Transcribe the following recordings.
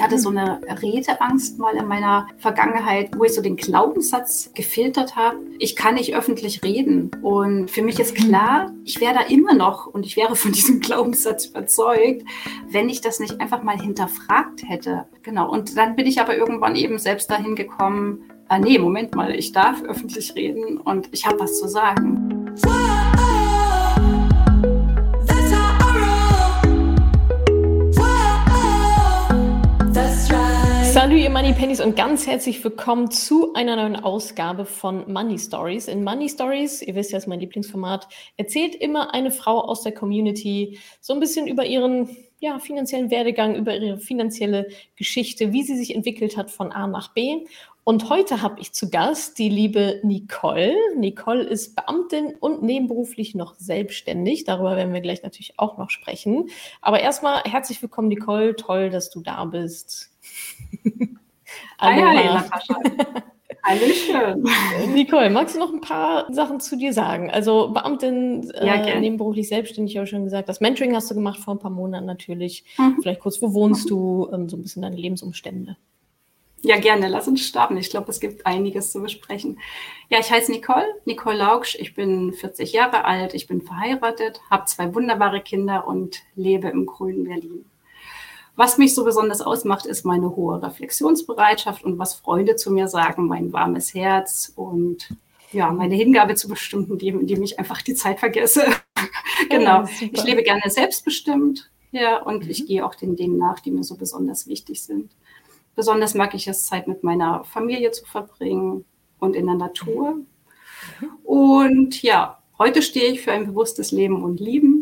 Ich hatte so eine Redeangst mal in meiner Vergangenheit, wo ich so den Glaubenssatz gefiltert habe. Ich kann nicht öffentlich reden. Und für mich ist klar, ich wäre da immer noch und ich wäre von diesem Glaubenssatz überzeugt, wenn ich das nicht einfach mal hinterfragt hätte. Genau. Und dann bin ich aber irgendwann eben selbst dahin gekommen, ah nee, Moment mal, ich darf öffentlich reden und ich habe was zu sagen. Hallo ihr Money Pennies und ganz herzlich willkommen zu einer neuen Ausgabe von Money Stories. In Money Stories, ihr wisst ja, ist mein Lieblingsformat, erzählt immer eine Frau aus der Community so ein bisschen über ihren ja, finanziellen Werdegang, über ihre finanzielle Geschichte, wie sie sich entwickelt hat von A nach B. Und heute habe ich zu Gast die liebe Nicole. Nicole ist Beamtin und nebenberuflich noch selbstständig. Darüber werden wir gleich natürlich auch noch sprechen. Aber erstmal herzlich willkommen, Nicole. Toll, dass du da bist. Hallo, hi, hi, Natascha. Hallöchen. Nicole, magst du noch ein paar Sachen zu dir sagen? Also Beamtin, äh, ja, nebenberuflich selbstständig, habe ich schon gesagt. Das Mentoring hast du gemacht vor ein paar Monaten natürlich. Mhm. Vielleicht kurz, wo wohnst mhm. du? Ähm, so ein bisschen deine Lebensumstände. Ja, gerne. Lass uns starten. Ich glaube, es gibt einiges zu besprechen. Ja, ich heiße Nicole, Nicole Lauksch. Ich bin 40 Jahre alt. Ich bin verheiratet, habe zwei wunderbare Kinder und lebe im grünen Berlin. Was mich so besonders ausmacht, ist meine hohe Reflexionsbereitschaft und was Freunde zu mir sagen, mein warmes Herz und ja, meine Hingabe zu bestimmten Themen, in denen ich einfach die Zeit vergesse. genau. Ja, ich lebe gerne selbstbestimmt, ja, und mhm. ich gehe auch den Dingen nach, die mir so besonders wichtig sind. Besonders mag ich es, Zeit mit meiner Familie zu verbringen und in der Natur. Mhm. Und ja, heute stehe ich für ein bewusstes Leben und Lieben.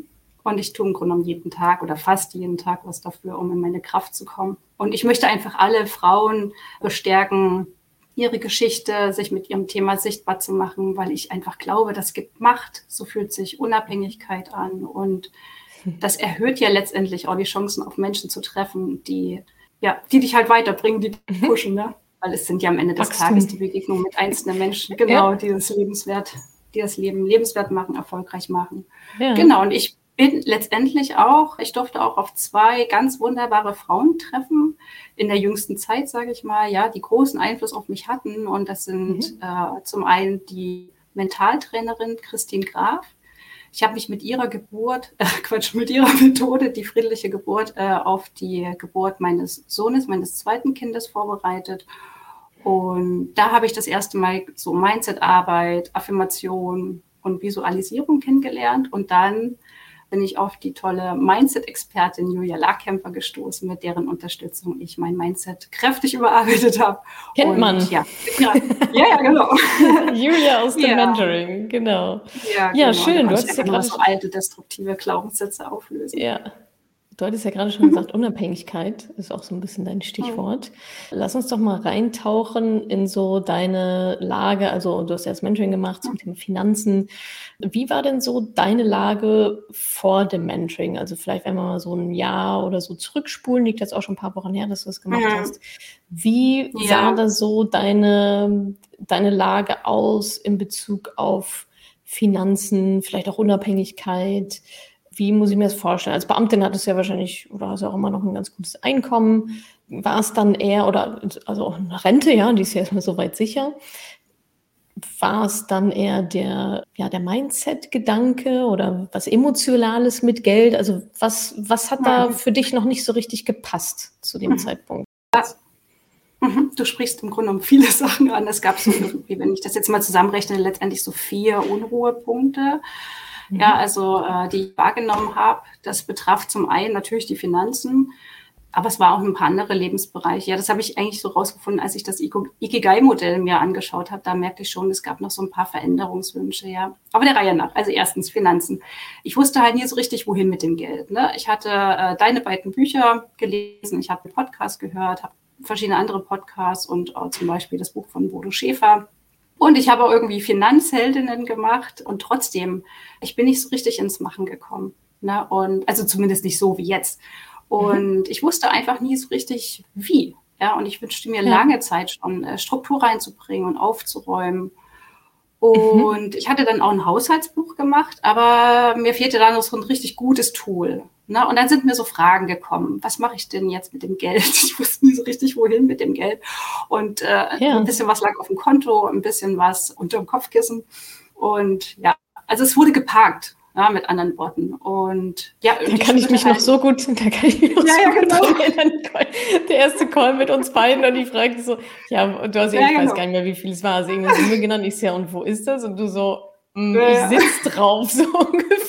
Und ich tue im Grunde genommen jeden Tag oder fast jeden Tag was dafür, um in meine Kraft zu kommen. Und ich möchte einfach alle Frauen bestärken, ihre Geschichte, sich mit ihrem Thema sichtbar zu machen, weil ich einfach glaube, das gibt Macht. So fühlt sich Unabhängigkeit an. Und das erhöht ja letztendlich auch die Chancen, auf Menschen zu treffen, die, ja, die dich halt weiterbringen, die dich mhm. pushen, ne? Weil es sind ja am Ende des Wachstum. Tages die Begegnungen mit einzelnen Menschen, genau, ja. die das lebenswert, die das Leben lebenswert machen, erfolgreich machen. Ja. Genau. Und ich bin letztendlich auch, ich durfte auch auf zwei ganz wunderbare Frauen treffen in der jüngsten Zeit, sage ich mal, ja, die großen Einfluss auf mich hatten. Und das sind mhm. äh, zum einen die Mentaltrainerin Christine Graf. Ich habe mich mit ihrer Geburt, äh, Quatsch, mit ihrer Methode, die friedliche Geburt, äh, auf die Geburt meines Sohnes, meines zweiten Kindes vorbereitet. Und da habe ich das erste Mal so Mindset-Arbeit, Affirmation und Visualisierung kennengelernt. Und dann bin ich auf die tolle Mindset-Expertin Julia Larkämper gestoßen, mit deren Unterstützung ich mein Mindset kräftig überarbeitet habe. Kennt Und, man. Ja, ja, ja, genau. Julia aus dem ja. Mentoring, genau. Ja, ja genau. schön. Du hast ja gerade so alte destruktive Glaubenssätze auflösen. Ja, Du hattest ja gerade schon gesagt, Unabhängigkeit ist auch so ein bisschen dein Stichwort. Lass uns doch mal reintauchen in so deine Lage. Also du hast ja das Mentoring gemacht zum Thema Finanzen. Wie war denn so deine Lage vor dem Mentoring? Also vielleicht, wenn wir mal so ein Jahr oder so zurückspulen, liegt jetzt auch schon ein paar Wochen her, dass du das gemacht ja. hast. Wie ja. sah da so deine, deine Lage aus in Bezug auf Finanzen, vielleicht auch Unabhängigkeit? Wie muss ich mir das vorstellen? Als Beamtin hattest du ja wahrscheinlich, oder hast du auch immer noch ein ganz gutes Einkommen. War es dann eher, oder also auch eine Rente, ja, die ist ja erstmal soweit sicher. War es dann eher der, ja, der Mindset-Gedanke oder was Emotionales mit Geld? Also was, was hat da für dich noch nicht so richtig gepasst zu dem mhm. Zeitpunkt? Mhm. Du sprichst im Grunde um viele Sachen an. Es gab so, wenn ich das jetzt mal zusammenrechne, letztendlich so vier Unruhepunkte. Ja, mhm. also äh, die ich wahrgenommen habe, das betraf zum einen natürlich die Finanzen, aber es war auch ein paar andere Lebensbereiche. Ja, das habe ich eigentlich so rausgefunden, als ich das Ikigai-Modell mir angeschaut habe. Da merkte ich schon, es gab noch so ein paar Veränderungswünsche, ja. Aber der Reihe nach. Also erstens Finanzen. Ich wusste halt nie so richtig, wohin mit dem Geld. Ne? Ich hatte äh, deine beiden Bücher gelesen, ich habe einen Podcast gehört, habe verschiedene andere Podcasts und äh, zum Beispiel das Buch von Bodo Schäfer und ich habe auch irgendwie Finanzheldinnen gemacht und trotzdem, ich bin nicht so richtig ins Machen gekommen. Ne? Und also zumindest nicht so wie jetzt. Und mhm. ich wusste einfach nie so richtig, wie. Ja, und ich wünschte mir ja. lange Zeit schon, äh, Struktur reinzubringen und aufzuräumen. Mhm. Und mhm. ich hatte dann auch ein Haushaltsbuch gemacht, aber mir fehlte da noch so ein richtig gutes Tool. Ne? Und dann sind mir so Fragen gekommen. Was mache ich denn jetzt mit dem Geld? Ich wusste nie so richtig, wohin mit dem Geld. Und äh, ja. ein bisschen was lag auf dem Konto, ein bisschen was unter dem Kopfkissen. Und ja, also es wurde geparkt. Ja, mit anderen Worten. Und ja, da kann ich mich noch so gut, da kann ich mich noch ja, so ja, genau. gut erinnern. Der erste Call mit uns beiden und ich fragte so, ja, du hast ja, ich genau. weiß gar nicht mehr, wie viel es war. Also irgendwie Summe genannt. Ich sehe, und wo ist das? Und du so, mh, hm, ich sitze drauf, so ungefähr.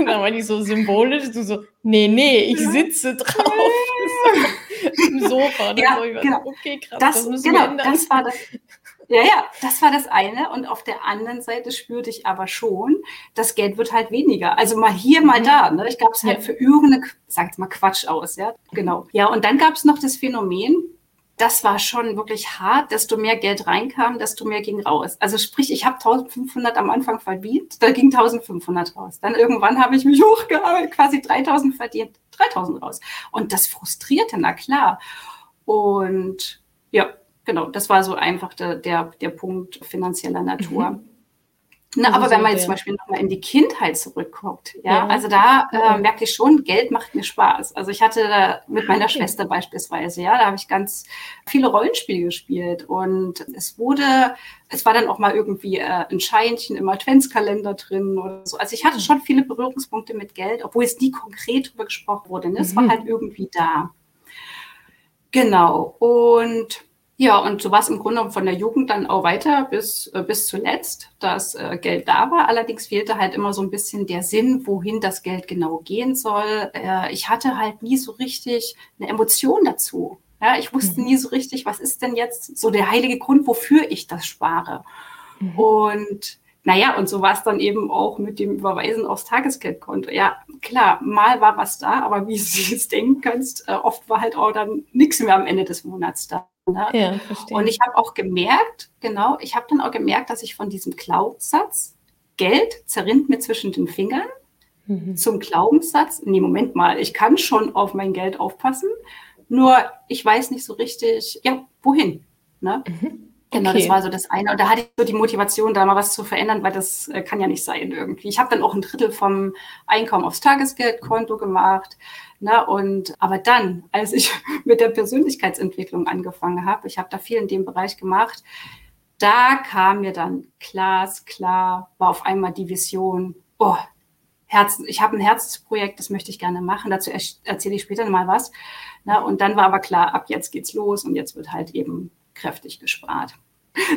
Und dann war ich so symbolisch, du so, nee, nee, ich sitze drauf. Im Sofa. Ja, so, genau. Okay, krass, das, das genau. Das war das. Ja, ja, das war das eine. Und auf der anderen Seite spürte ich aber schon, das Geld wird halt weniger. Also mal hier, mal mhm. da. Ne? Ich gab es halt ja. für irgendeine, sag jetzt mal Quatsch aus, ja. Genau. Ja, und dann gab es noch das Phänomen, das war schon wirklich hart. Desto mehr Geld reinkam, desto mehr ging raus. Also sprich, ich habe 1500 am Anfang verdient, da ging 1500 raus. Dann irgendwann habe ich mich hochgearbeitet, quasi 3000 verdient, 3000 raus. Und das frustrierte, na klar. Und ja, genau, das war so einfach der, der, der Punkt finanzieller Natur. Mhm. Na, aber wenn man jetzt zum Beispiel nochmal in die Kindheit zurückguckt, ja, ja. also da äh, merke ich schon, Geld macht mir Spaß. Also ich hatte da mit meiner okay. Schwester beispielsweise, ja, da habe ich ganz viele Rollenspiele gespielt und es wurde, es war dann auch mal irgendwie äh, ein Scheinchen im Adventskalender drin oder so. Also ich hatte mhm. schon viele Berührungspunkte mit Geld, obwohl es nie konkret darüber gesprochen wurde. Ne? Es mhm. war halt irgendwie da. Genau. Und ja, und so war es im Grunde von der Jugend dann auch weiter bis, äh, bis zuletzt, dass äh, Geld da war. Allerdings fehlte halt immer so ein bisschen der Sinn, wohin das Geld genau gehen soll. Äh, ich hatte halt nie so richtig eine Emotion dazu. Ja, ich wusste mhm. nie so richtig, was ist denn jetzt so der heilige Grund, wofür ich das spare. Mhm. Und naja, und so war es dann eben auch mit dem Überweisen aufs Tagesgeldkonto. Ja, klar, mal war was da, aber wie du es denken kannst, äh, oft war halt auch dann nichts mehr am Ende des Monats da. Ne? Ja, verstehe. Und ich habe auch gemerkt, genau, ich habe dann auch gemerkt, dass ich von diesem Glaubenssatz, Geld zerrinnt mir zwischen den Fingern, mhm. zum Glaubenssatz, nee, Moment mal, ich kann schon auf mein Geld aufpassen, nur ich weiß nicht so richtig, ja, wohin. Ne? Mhm. Genau, okay. das war so das eine. Und da hatte ich so die Motivation, da mal was zu verändern, weil das äh, kann ja nicht sein irgendwie. Ich habe dann auch ein Drittel vom Einkommen aufs Tagesgeldkonto gemacht. Ne? Und aber dann, als ich mit der Persönlichkeitsentwicklung angefangen habe, ich habe da viel in dem Bereich gemacht, da kam mir dann glasklar, war auf einmal die Vision, oh, Herz, ich habe ein Herzensprojekt, das möchte ich gerne machen. Dazu erzähle ich später mal was. Ne? Und dann war aber klar, ab jetzt geht's los und jetzt wird halt eben kräftig gespart.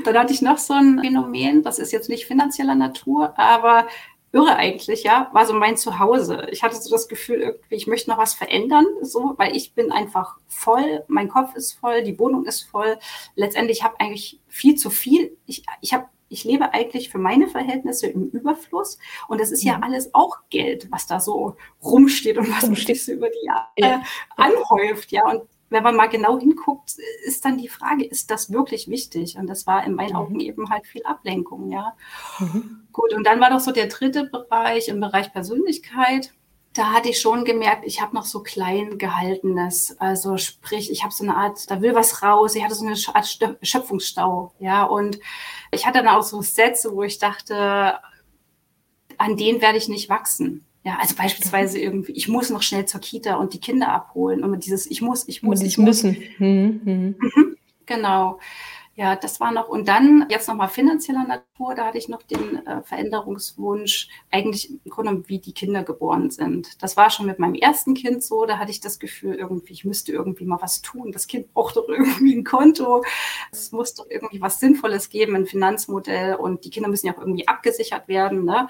Dann hatte ich noch so ein Phänomen, das ist jetzt nicht finanzieller Natur, aber irre eigentlich, ja, war so mein Zuhause. Ich hatte so das Gefühl, irgendwie, ich möchte noch was verändern, so, weil ich bin einfach voll, mein Kopf ist voll, die Wohnung ist voll. Letztendlich habe eigentlich viel zu viel. Ich, ich habe ich lebe eigentlich für meine Verhältnisse im Überfluss und es ist ja, ja mhm. alles auch Geld, was da so rumsteht und was sich so über die Jahre ja. anhäuft, ja. Und wenn man mal genau hinguckt, ist dann die Frage, ist das wirklich wichtig? Und das war in meinen mhm. Augen eben halt viel Ablenkung, ja. Mhm. Gut, und dann war doch so der dritte Bereich im Bereich Persönlichkeit. Da hatte ich schon gemerkt, ich habe noch so klein gehaltenes, also sprich, ich habe so eine Art, da will was raus, ich hatte so eine Art Schöpfungsstau, ja, und ich hatte dann auch so Sätze, wo ich dachte, an denen werde ich nicht wachsen. Ja, also beispielsweise irgendwie, ich muss noch schnell zur Kita und die Kinder abholen. Und dieses, ich muss, ich muss, ich muss. müssen. Mhm, mhm. Mhm, genau. Ja, das war noch. Und dann jetzt nochmal finanzieller Natur, da hatte ich noch den äh, Veränderungswunsch, eigentlich im Grunde wie die Kinder geboren sind. Das war schon mit meinem ersten Kind so, da hatte ich das Gefühl, irgendwie, ich müsste irgendwie mal was tun. Das Kind braucht doch irgendwie ein Konto. Es muss doch irgendwie was Sinnvolles geben, ein Finanzmodell und die Kinder müssen ja auch irgendwie abgesichert werden. Ne?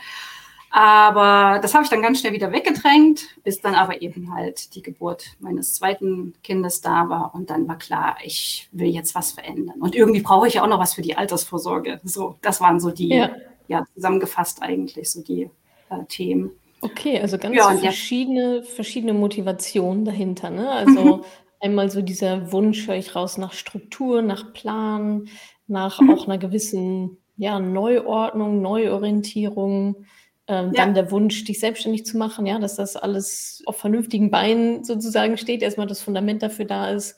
Aber das habe ich dann ganz schnell wieder weggedrängt, bis dann aber eben halt die Geburt meines zweiten Kindes da war. Und dann war klar, ich will jetzt was verändern. Und irgendwie brauche ich ja auch noch was für die Altersvorsorge. So, das waren so die, ja, ja zusammengefasst eigentlich so die äh, Themen. Okay, also ganz ja, verschiedene, ja. verschiedene Motivationen dahinter. Ne? Also einmal so dieser Wunsch, höre ich raus, nach Struktur, nach Plan, nach mhm. auch einer gewissen ja, Neuordnung, Neuorientierung. Ähm, ja. Dann der Wunsch, dich selbstständig zu machen, ja, dass das alles auf vernünftigen Beinen sozusagen steht, erstmal das Fundament dafür da ist.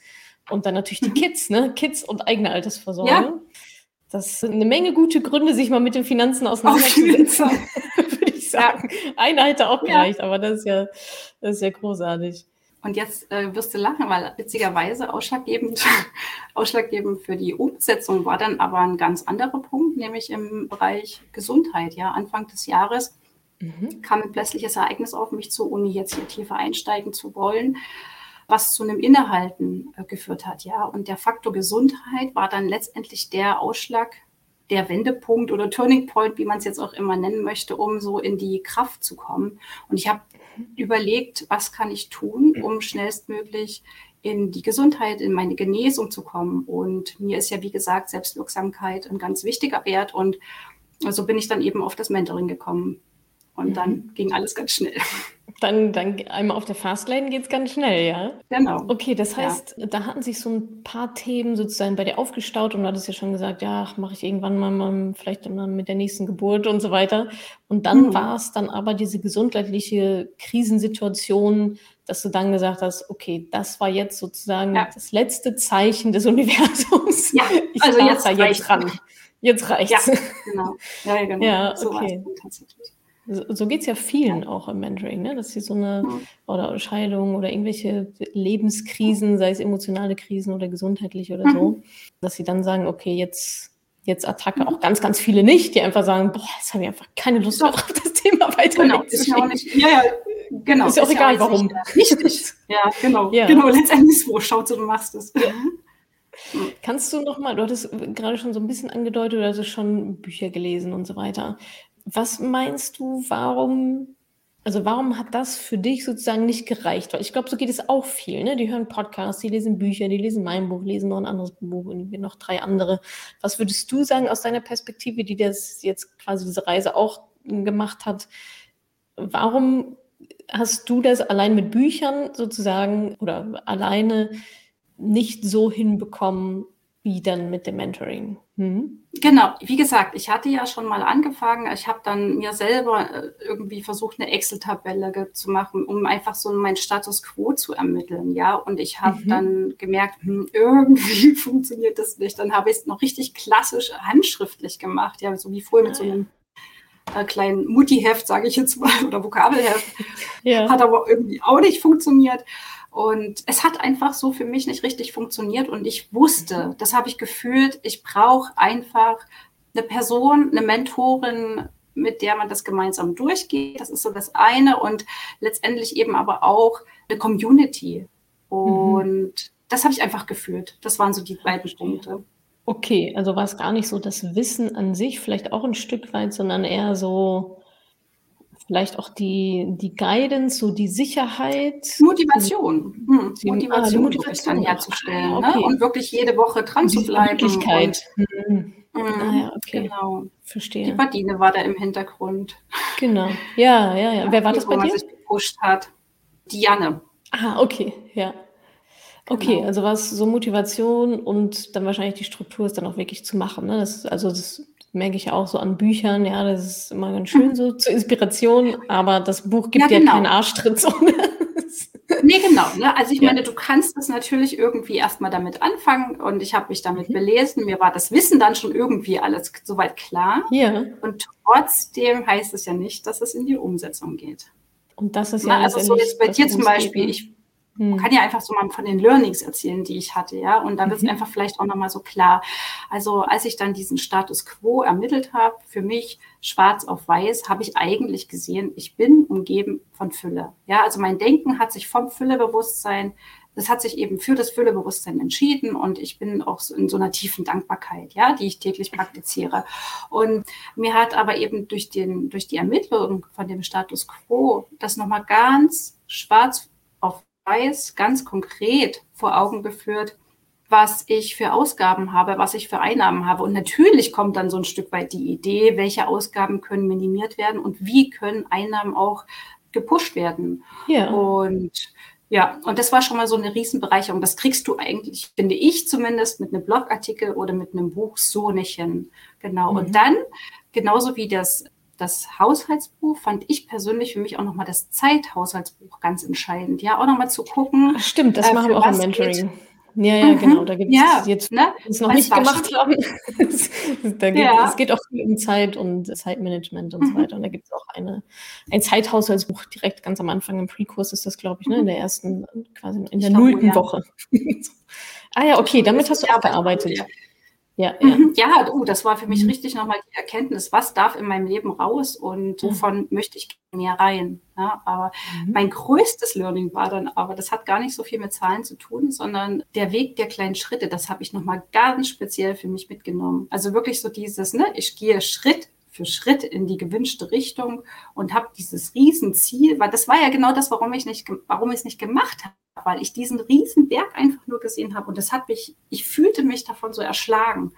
Und dann natürlich die mhm. Kids, ne? Kids und eigene Altersvorsorge. Ja. Das sind eine Menge gute Gründe, sich mal mit den Finanzen auseinanderzusetzen, würde ich sagen. Ja. Einer hätte auch gereicht, aber das ist ja, das ist ja großartig. Und jetzt äh, wirst du lachen, weil witzigerweise ausschlaggebend, ausschlaggebend für die Umsetzung war dann aber ein ganz anderer Punkt, nämlich im Bereich Gesundheit. Ja, Anfang des Jahres mhm. kam ein plötzliches Ereignis auf mich zu, ohne jetzt hier tiefer einsteigen zu wollen, was zu einem Innehalten äh, geführt hat. Ja, und der Faktor Gesundheit war dann letztendlich der Ausschlag, der Wendepunkt oder Turning Point, wie man es jetzt auch immer nennen möchte, um so in die Kraft zu kommen. Und ich habe überlegt, was kann ich tun, um schnellstmöglich in die Gesundheit, in meine Genesung zu kommen. Und mir ist ja, wie gesagt, Selbstwirksamkeit ein ganz wichtiger Wert. Und so bin ich dann eben auf das Mentoring gekommen. Und dann ging alles ganz schnell. Dann, dann einmal auf der Fastlane geht es ganz schnell, ja? Genau. Okay, das heißt, ja. da hatten sich so ein paar Themen sozusagen bei dir aufgestaut und du hattest ja schon gesagt, ja, mache ich irgendwann mal, mal vielleicht dann mit der nächsten Geburt und so weiter. Und dann mhm. war es dann aber diese gesundheitliche Krisensituation, dass du dann gesagt hast, okay, das war jetzt sozusagen ja. das letzte Zeichen des Universums. Ja, ich also jetzt da jetzt ran. Jetzt reicht's. Ja, genau. Ja, genau. Ja, okay. So tatsächlich. So geht es ja vielen auch im Mentoring, ne? dass sie so eine oder Scheidung oder irgendwelche Lebenskrisen, sei es emotionale Krisen oder gesundheitliche oder so, mhm. dass sie dann sagen, okay, jetzt, jetzt Attacke. Mhm. Auch ganz, ganz viele nicht, die einfach sagen, boah, jetzt habe ich einfach keine Lust auf das Thema weiter. Genau, ist ja auch nicht, ja, ja, genau. Ist ja auch ist egal, warum. Richtig. Ja, genau. Genau, letztendlich wo schaut du machst es. Ja. Mhm. Kannst du noch mal, du hattest gerade schon so ein bisschen angedeutet, du hast schon Bücher gelesen und so weiter. Was meinst du, warum, also warum hat das für dich sozusagen nicht gereicht? Weil ich glaube, so geht es auch viel. Ne? Die hören Podcasts, die lesen Bücher, die lesen mein Buch, lesen noch ein anderes Buch und noch drei andere. Was würdest du sagen aus deiner Perspektive, die das jetzt quasi diese Reise auch gemacht hat? Warum hast du das allein mit Büchern sozusagen oder alleine nicht so hinbekommen, wie dann mit dem Mentoring? Hm? Genau, wie gesagt, ich hatte ja schon mal angefangen. Ich habe dann mir selber äh, irgendwie versucht, eine Excel-Tabelle zu machen, um einfach so meinen Status quo zu ermitteln. Ja, und ich habe mhm. dann gemerkt, hm, irgendwie funktioniert das nicht. Dann habe ich es noch richtig klassisch handschriftlich gemacht, ja, so wie vorher mit so einem äh, kleinen Mutti-Heft, sage ich jetzt mal, oder Vokabelheft. Ja. Hat aber irgendwie auch nicht funktioniert. Und es hat einfach so für mich nicht richtig funktioniert. Und ich wusste, das habe ich gefühlt, ich brauche einfach eine Person, eine Mentorin, mit der man das gemeinsam durchgeht. Das ist so das eine. Und letztendlich eben aber auch eine Community. Und mhm. das habe ich einfach gefühlt. Das waren so die beiden Punkte. Okay, also war es gar nicht so das Wissen an sich, vielleicht auch ein Stück weit, sondern eher so Vielleicht auch die, die Guidance, so die Sicherheit. Motivation. Hm. Die, Motivation, ah, die Motivation herzustellen. Ah, okay. ne? Und wirklich jede Woche dran zu bleiben. Möglichkeit. Hm. ah, ja, okay. Genau. Verstehe. Die Badine war da im Hintergrund. Genau. Ja, ja, ja. Wer war das bei dir? Sich gepusht hat. Diane. Ah, okay. Ja. Okay, genau. also war es so Motivation und dann wahrscheinlich die Struktur ist dann auch wirklich zu machen. Ne? Das, also das merke ich auch so an Büchern, ja, das ist immer ganz schön so zur Inspiration, aber das Buch gibt ja, genau. keinen Arschtritt. So. nee, genau. Ne? Also ich ja. meine, du kannst das natürlich irgendwie erstmal damit anfangen und ich habe mich damit mhm. belesen. Mir war das Wissen dann schon irgendwie alles soweit klar. Ja. Und trotzdem heißt es ja nicht, dass es in die Umsetzung geht. Und das ist ja. Na, also so jetzt bei dir zum Beispiel, ich man hm. kann ja einfach so mal von den Learnings erzählen, die ich hatte, ja. Und dann wird es mhm. einfach vielleicht auch nochmal so klar. Also als ich dann diesen Status quo ermittelt habe, für mich schwarz auf weiß, habe ich eigentlich gesehen, ich bin umgeben von Fülle. Ja, also mein Denken hat sich vom Füllebewusstsein, das hat sich eben für das Füllebewusstsein entschieden und ich bin auch in so einer tiefen Dankbarkeit, ja, die ich täglich praktiziere. Und mir hat aber eben durch den, durch die Ermittlung von dem Status quo das nochmal ganz schwarz weiß ganz konkret vor Augen geführt, was ich für Ausgaben habe, was ich für Einnahmen habe. Und natürlich kommt dann so ein Stück weit die Idee, welche Ausgaben können minimiert werden und wie können Einnahmen auch gepusht werden. Ja. Und ja, und das war schon mal so eine Riesenbereicherung. Das kriegst du eigentlich, finde ich zumindest, mit einem Blogartikel oder mit einem Buch so nicht hin. Genau. Mhm. Und dann, genauso wie das das Haushaltsbuch fand ich persönlich für mich auch nochmal das Zeithaushaltsbuch ganz entscheidend. Ja, auch nochmal zu gucken. Stimmt, das äh, machen wir auch im Mentoring. Geht, Ja, ja, genau. Da gibt es ja, jetzt, ne? es noch nicht gemacht haben. da gibt, ja. Es geht auch viel um Zeit und Zeitmanagement und mhm. so weiter. Und da gibt es auch eine, ein Zeithaushaltsbuch direkt ganz am Anfang im Pre-Kurs ist das, glaube ich, ne? in der ersten, quasi in der nullten. Woche. ah ja, okay, damit hast du auch gearbeitet. Ja. Ja, ja. Ja oh, das war für mich mhm. richtig nochmal die Erkenntnis, was darf in meinem Leben raus und mhm. wovon möchte ich mehr rein. Ja, aber mhm. mein größtes Learning war dann aber, das hat gar nicht so viel mit Zahlen zu tun, sondern der Weg der kleinen Schritte, das habe ich nochmal ganz speziell für mich mitgenommen. Also wirklich so dieses, ne, ich gehe Schritt für Schritt in die gewünschte Richtung und habe dieses Riesenziel, weil das war ja genau das, warum ich nicht, warum ich es nicht gemacht habe, weil ich diesen Riesenberg einfach nur gesehen habe und das hat mich, ich fühlte mich davon so erschlagen.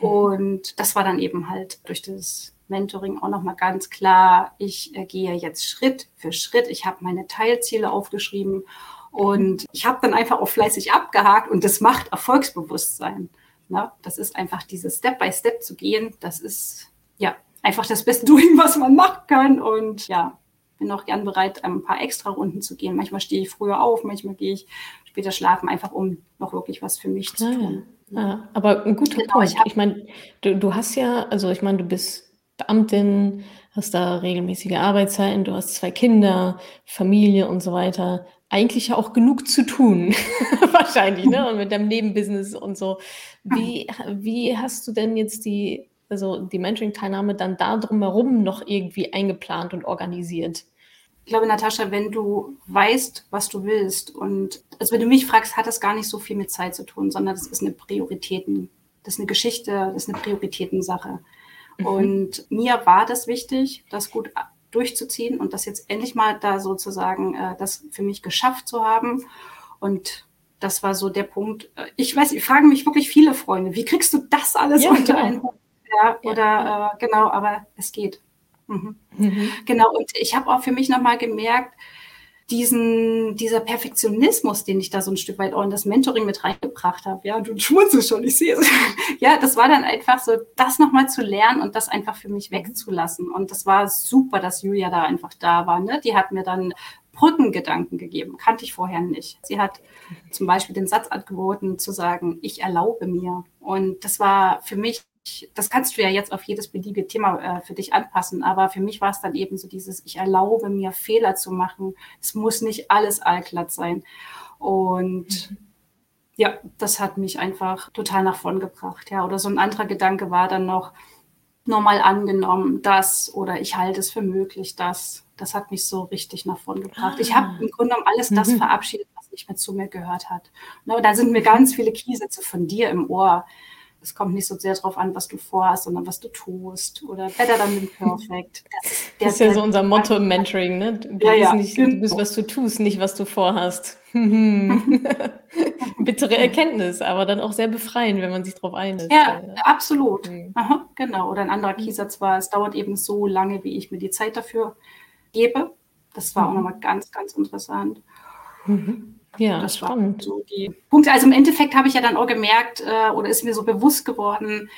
Und das war dann eben halt durch das Mentoring auch nochmal ganz klar, ich äh, gehe jetzt Schritt für Schritt. Ich habe meine Teilziele aufgeschrieben und ich habe dann einfach auch fleißig abgehakt und das macht Erfolgsbewusstsein. Ne? das ist einfach dieses Step by Step zu gehen. Das ist ja, einfach das Beste tun, was man machen kann. Und ja, bin auch gern bereit, ein paar extra Runden zu gehen. Manchmal stehe ich früher auf, manchmal gehe ich später schlafen, einfach um noch wirklich was für mich zu tun. Ja, ja. aber ein guter genau, Punkt. Ich, ich meine, du, du hast ja, also ich meine, du bist Beamtin, hast da regelmäßige Arbeitszeiten, du hast zwei Kinder, Familie und so weiter. Eigentlich ja auch genug zu tun, wahrscheinlich, ne? Und mit deinem Nebenbusiness und so. Wie, wie hast du denn jetzt die also die Mentoring-Teilnahme dann da drumherum noch irgendwie eingeplant und organisiert? Ich glaube, Natascha, wenn du weißt, was du willst und also wenn du mich fragst, hat das gar nicht so viel mit Zeit zu tun, sondern das ist eine Prioritäten, das ist eine Geschichte, das ist eine Prioritätensache. Mhm. Und mir war das wichtig, das gut durchzuziehen und das jetzt endlich mal da sozusagen äh, das für mich geschafft zu haben. Und das war so der Punkt. Äh, ich weiß, ich fragen mich wirklich viele Freunde, wie kriegst du das alles ja, unter einen Hut? Ja, oder äh, genau, aber es geht. Mhm. Mhm. Genau, und ich habe auch für mich nochmal gemerkt, diesen, dieser Perfektionismus, den ich da so ein Stück weit auch in das Mentoring mit reingebracht habe, ja, du schmunzelst schon, ich sehe es. ja, das war dann einfach so, das nochmal zu lernen und das einfach für mich wegzulassen. Und das war super, dass Julia da einfach da war. Ne? Die hat mir dann Brückengedanken gegeben, kannte ich vorher nicht. Sie hat zum Beispiel den Satz angeboten, zu sagen, ich erlaube mir. Und das war für mich das kannst du ja jetzt auf jedes beliebige Thema äh, für dich anpassen, aber für mich war es dann eben so dieses, ich erlaube mir Fehler zu machen. Es muss nicht alles allglatt sein. Und mhm. ja, das hat mich einfach total nach vorn gebracht. Ja, oder so ein anderer Gedanke war dann noch, normal angenommen, das oder ich halte es für möglich, das. Das hat mich so richtig nach vorn gebracht. Ich habe ah. im Grunde genommen alles das mhm. verabschiedet, was nicht mehr zu mir gehört hat. Ne, da sind mir ganz viele Kiesätze von dir im Ohr es kommt nicht so sehr darauf an, was du vorhast, sondern was du tust. Oder better than perfect. Das ist, das ist ja so unser Motto im Mentoring, ne? Du, ja, ja, nicht, du bist, was du tust, nicht was du vorhast. Bittere Erkenntnis, aber dann auch sehr befreiend, wenn man sich darauf einlässt. Ja, ja. absolut. Mhm. Aha, genau. Oder ein anderer Keysatz war, es dauert eben so lange, wie ich mir die Zeit dafür gebe. Das war mhm. auch nochmal ganz, ganz interessant. Mhm. Ja, das spannend. So die Punkte. Also im Endeffekt habe ich ja dann auch gemerkt äh, oder ist mir so bewusst geworden,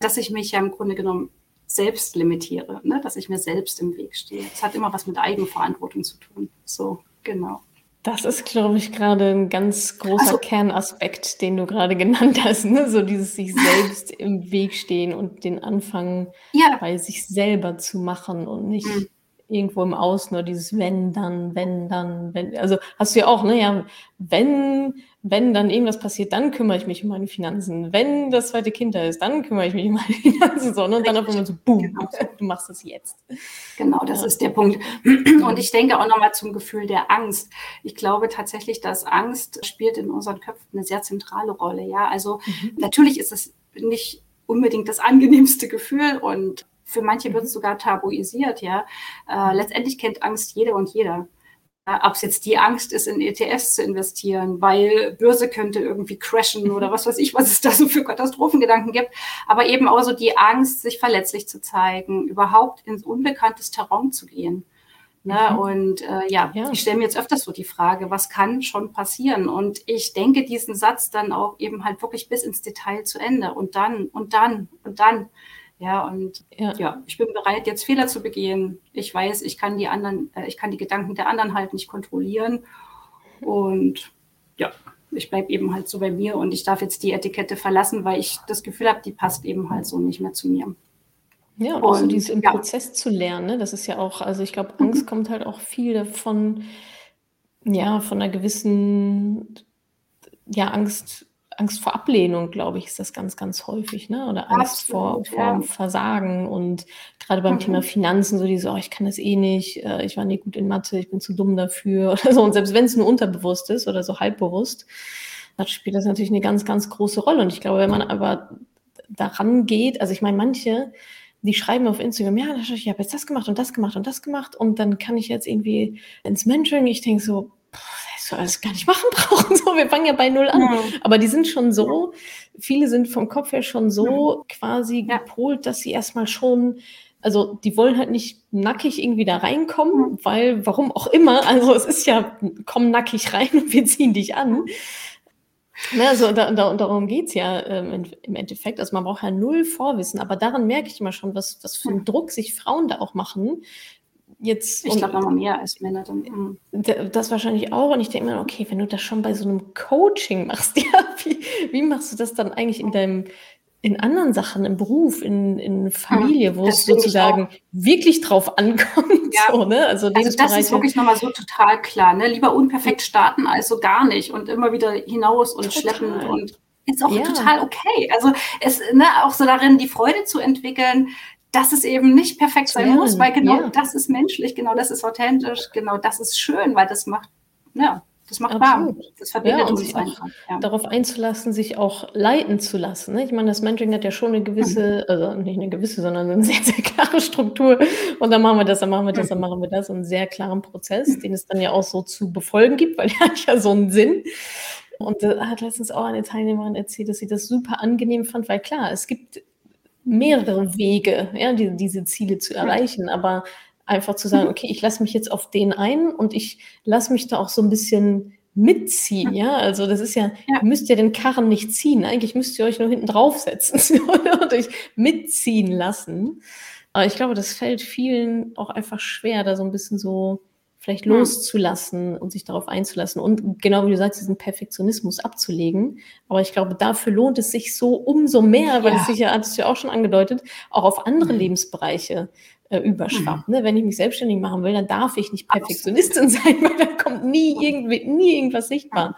dass ich mich ja im Grunde genommen selbst limitiere, ne? dass ich mir selbst im Weg stehe. Das hat immer was mit Eigenverantwortung zu tun. So, genau. Das ist, glaube ich, gerade ein ganz großer also, Kernaspekt, den du gerade genannt hast. Ne? So dieses sich selbst im Weg stehen und den Anfang ja. bei sich selber zu machen und nicht mhm irgendwo im Außen nur dieses wenn, dann, wenn, dann, wenn. Also hast du ja auch, ne, ja, wenn, wenn dann irgendwas passiert, dann kümmere ich mich um meine Finanzen. Wenn das zweite Kind da ist, dann kümmere ich mich um meine Finanzen. So, ne? Und dann auf einmal so, boom, genau. du machst das jetzt. Genau, das ja. ist der Punkt. Und ich denke auch nochmal zum Gefühl der Angst. Ich glaube tatsächlich, dass Angst spielt in unseren Köpfen eine sehr zentrale Rolle. Ja, also mhm. natürlich ist es nicht unbedingt das angenehmste Gefühl und für manche wird es mhm. sogar tabuisiert, ja. Äh, letztendlich kennt Angst jeder und jeder. Ob es jetzt die Angst ist, in ETFs zu investieren, weil Börse könnte irgendwie crashen oder was weiß ich, was es da so für Katastrophengedanken gibt. Aber eben auch so die Angst, sich verletzlich zu zeigen, überhaupt ins unbekanntes Terrain zu gehen. Ne? Mhm. Und äh, ja, ja, ich stelle mir jetzt öfters so die Frage, was kann schon passieren? Und ich denke diesen Satz dann auch eben halt wirklich bis ins Detail zu Ende und dann und dann und dann. Ja, und ja. ja. ich bin bereit, jetzt Fehler zu begehen. Ich weiß, ich kann die anderen, äh, ich kann die Gedanken der anderen halt nicht kontrollieren. Und ja, ich bleibe eben halt so bei mir und ich darf jetzt die Etikette verlassen, weil ich das Gefühl habe, die passt eben halt so nicht mehr zu mir. Ja, und auch so dieses im ja. Prozess zu lernen, ne? das ist ja auch, also ich glaube, Angst mhm. kommt halt auch viel davon, ja, von einer gewissen, ja, Angst, Angst vor Ablehnung, glaube ich, ist das ganz, ganz häufig, ne? Oder Angst Absolut, vor, vor ja. Versagen und gerade beim mhm. Thema Finanzen, so diese, oh, ich kann das eh nicht, äh, ich war nie gut in Mathe, ich bin zu dumm dafür oder so. Und selbst wenn es nur unterbewusst ist oder so halbbewusst, dann spielt das natürlich eine ganz, ganz große Rolle. Und ich glaube, wenn man aber daran geht, also ich meine, manche, die schreiben auf Instagram, ja, ich habe jetzt das gemacht und das gemacht und das gemacht und dann kann ich jetzt irgendwie ins Mentoring. Ich denke so, das soll alles gar nicht machen brauchen. So, wir fangen ja bei null an. Ja. Aber die sind schon so, viele sind vom Kopf her schon so quasi ja. gepolt, dass sie erstmal schon also die wollen halt nicht nackig irgendwie da reinkommen, weil warum auch immer, also es ist ja, komm nackig rein und wir ziehen dich an. Ne, also da, da, darum geht's ja ähm, im Endeffekt. Also man braucht ja null Vorwissen, aber daran merke ich immer schon, was, was für einen Druck sich Frauen da auch machen, jetzt. Ich glaube, noch mehr als Männer dann. Das wahrscheinlich auch. Und ich denke mir, okay, wenn du das schon bei so einem Coaching machst, ja, wie, wie machst du das dann eigentlich in deinem, in anderen Sachen, im Beruf, in, in Familie, wo es sozusagen wirklich drauf ankommt. Ja. So, ne? also, also das ist wirklich nochmal so total klar. Ne? Lieber unperfekt starten als so gar nicht und immer wieder hinaus und total. schleppen und ist auch ja. total okay. Also es ne, auch so darin, die Freude zu entwickeln, dass es eben nicht perfekt sein muss, weil genau ja. das ist menschlich, genau das ist authentisch, genau das ist schön, weil das macht, ja, das macht warm. Das verbindet ja, uns sich einfach. Ja. Darauf einzulassen, sich auch leiten zu lassen. Ne? Ich meine, das Mentoring hat ja schon eine gewisse, mhm. also nicht eine gewisse, sondern eine sehr, sehr klare Struktur. Und dann machen wir das, dann machen wir das, dann machen wir das. Und einen sehr klaren Prozess, den es dann ja auch so zu befolgen gibt, weil der hat ja so einen Sinn. Und da hat letztens auch eine Teilnehmerin erzählt, dass sie das super angenehm fand, weil klar, es gibt mehrere Wege, ja, die, diese Ziele zu erreichen, aber einfach zu sagen, okay, ich lasse mich jetzt auf den ein und ich lasse mich da auch so ein bisschen mitziehen, ja, also das ist ja, ja. ihr müsst ja den Karren nicht ziehen, eigentlich müsst ihr euch nur hinten draufsetzen und euch mitziehen lassen. Aber ich glaube, das fällt vielen auch einfach schwer, da so ein bisschen so vielleicht loszulassen und sich darauf einzulassen und genau wie du sagst, diesen Perfektionismus abzulegen. Aber ich glaube, dafür lohnt es sich so umso mehr, weil ja. es sich ja, hattest du ja auch schon angedeutet, auch auf andere mhm. Lebensbereiche äh, überschwappt. Mhm. Ne? Wenn ich mich selbstständig machen will, dann darf ich nicht Perfektionistin sein, weil da kommt nie irgendwie, nie irgendwas sichtbar.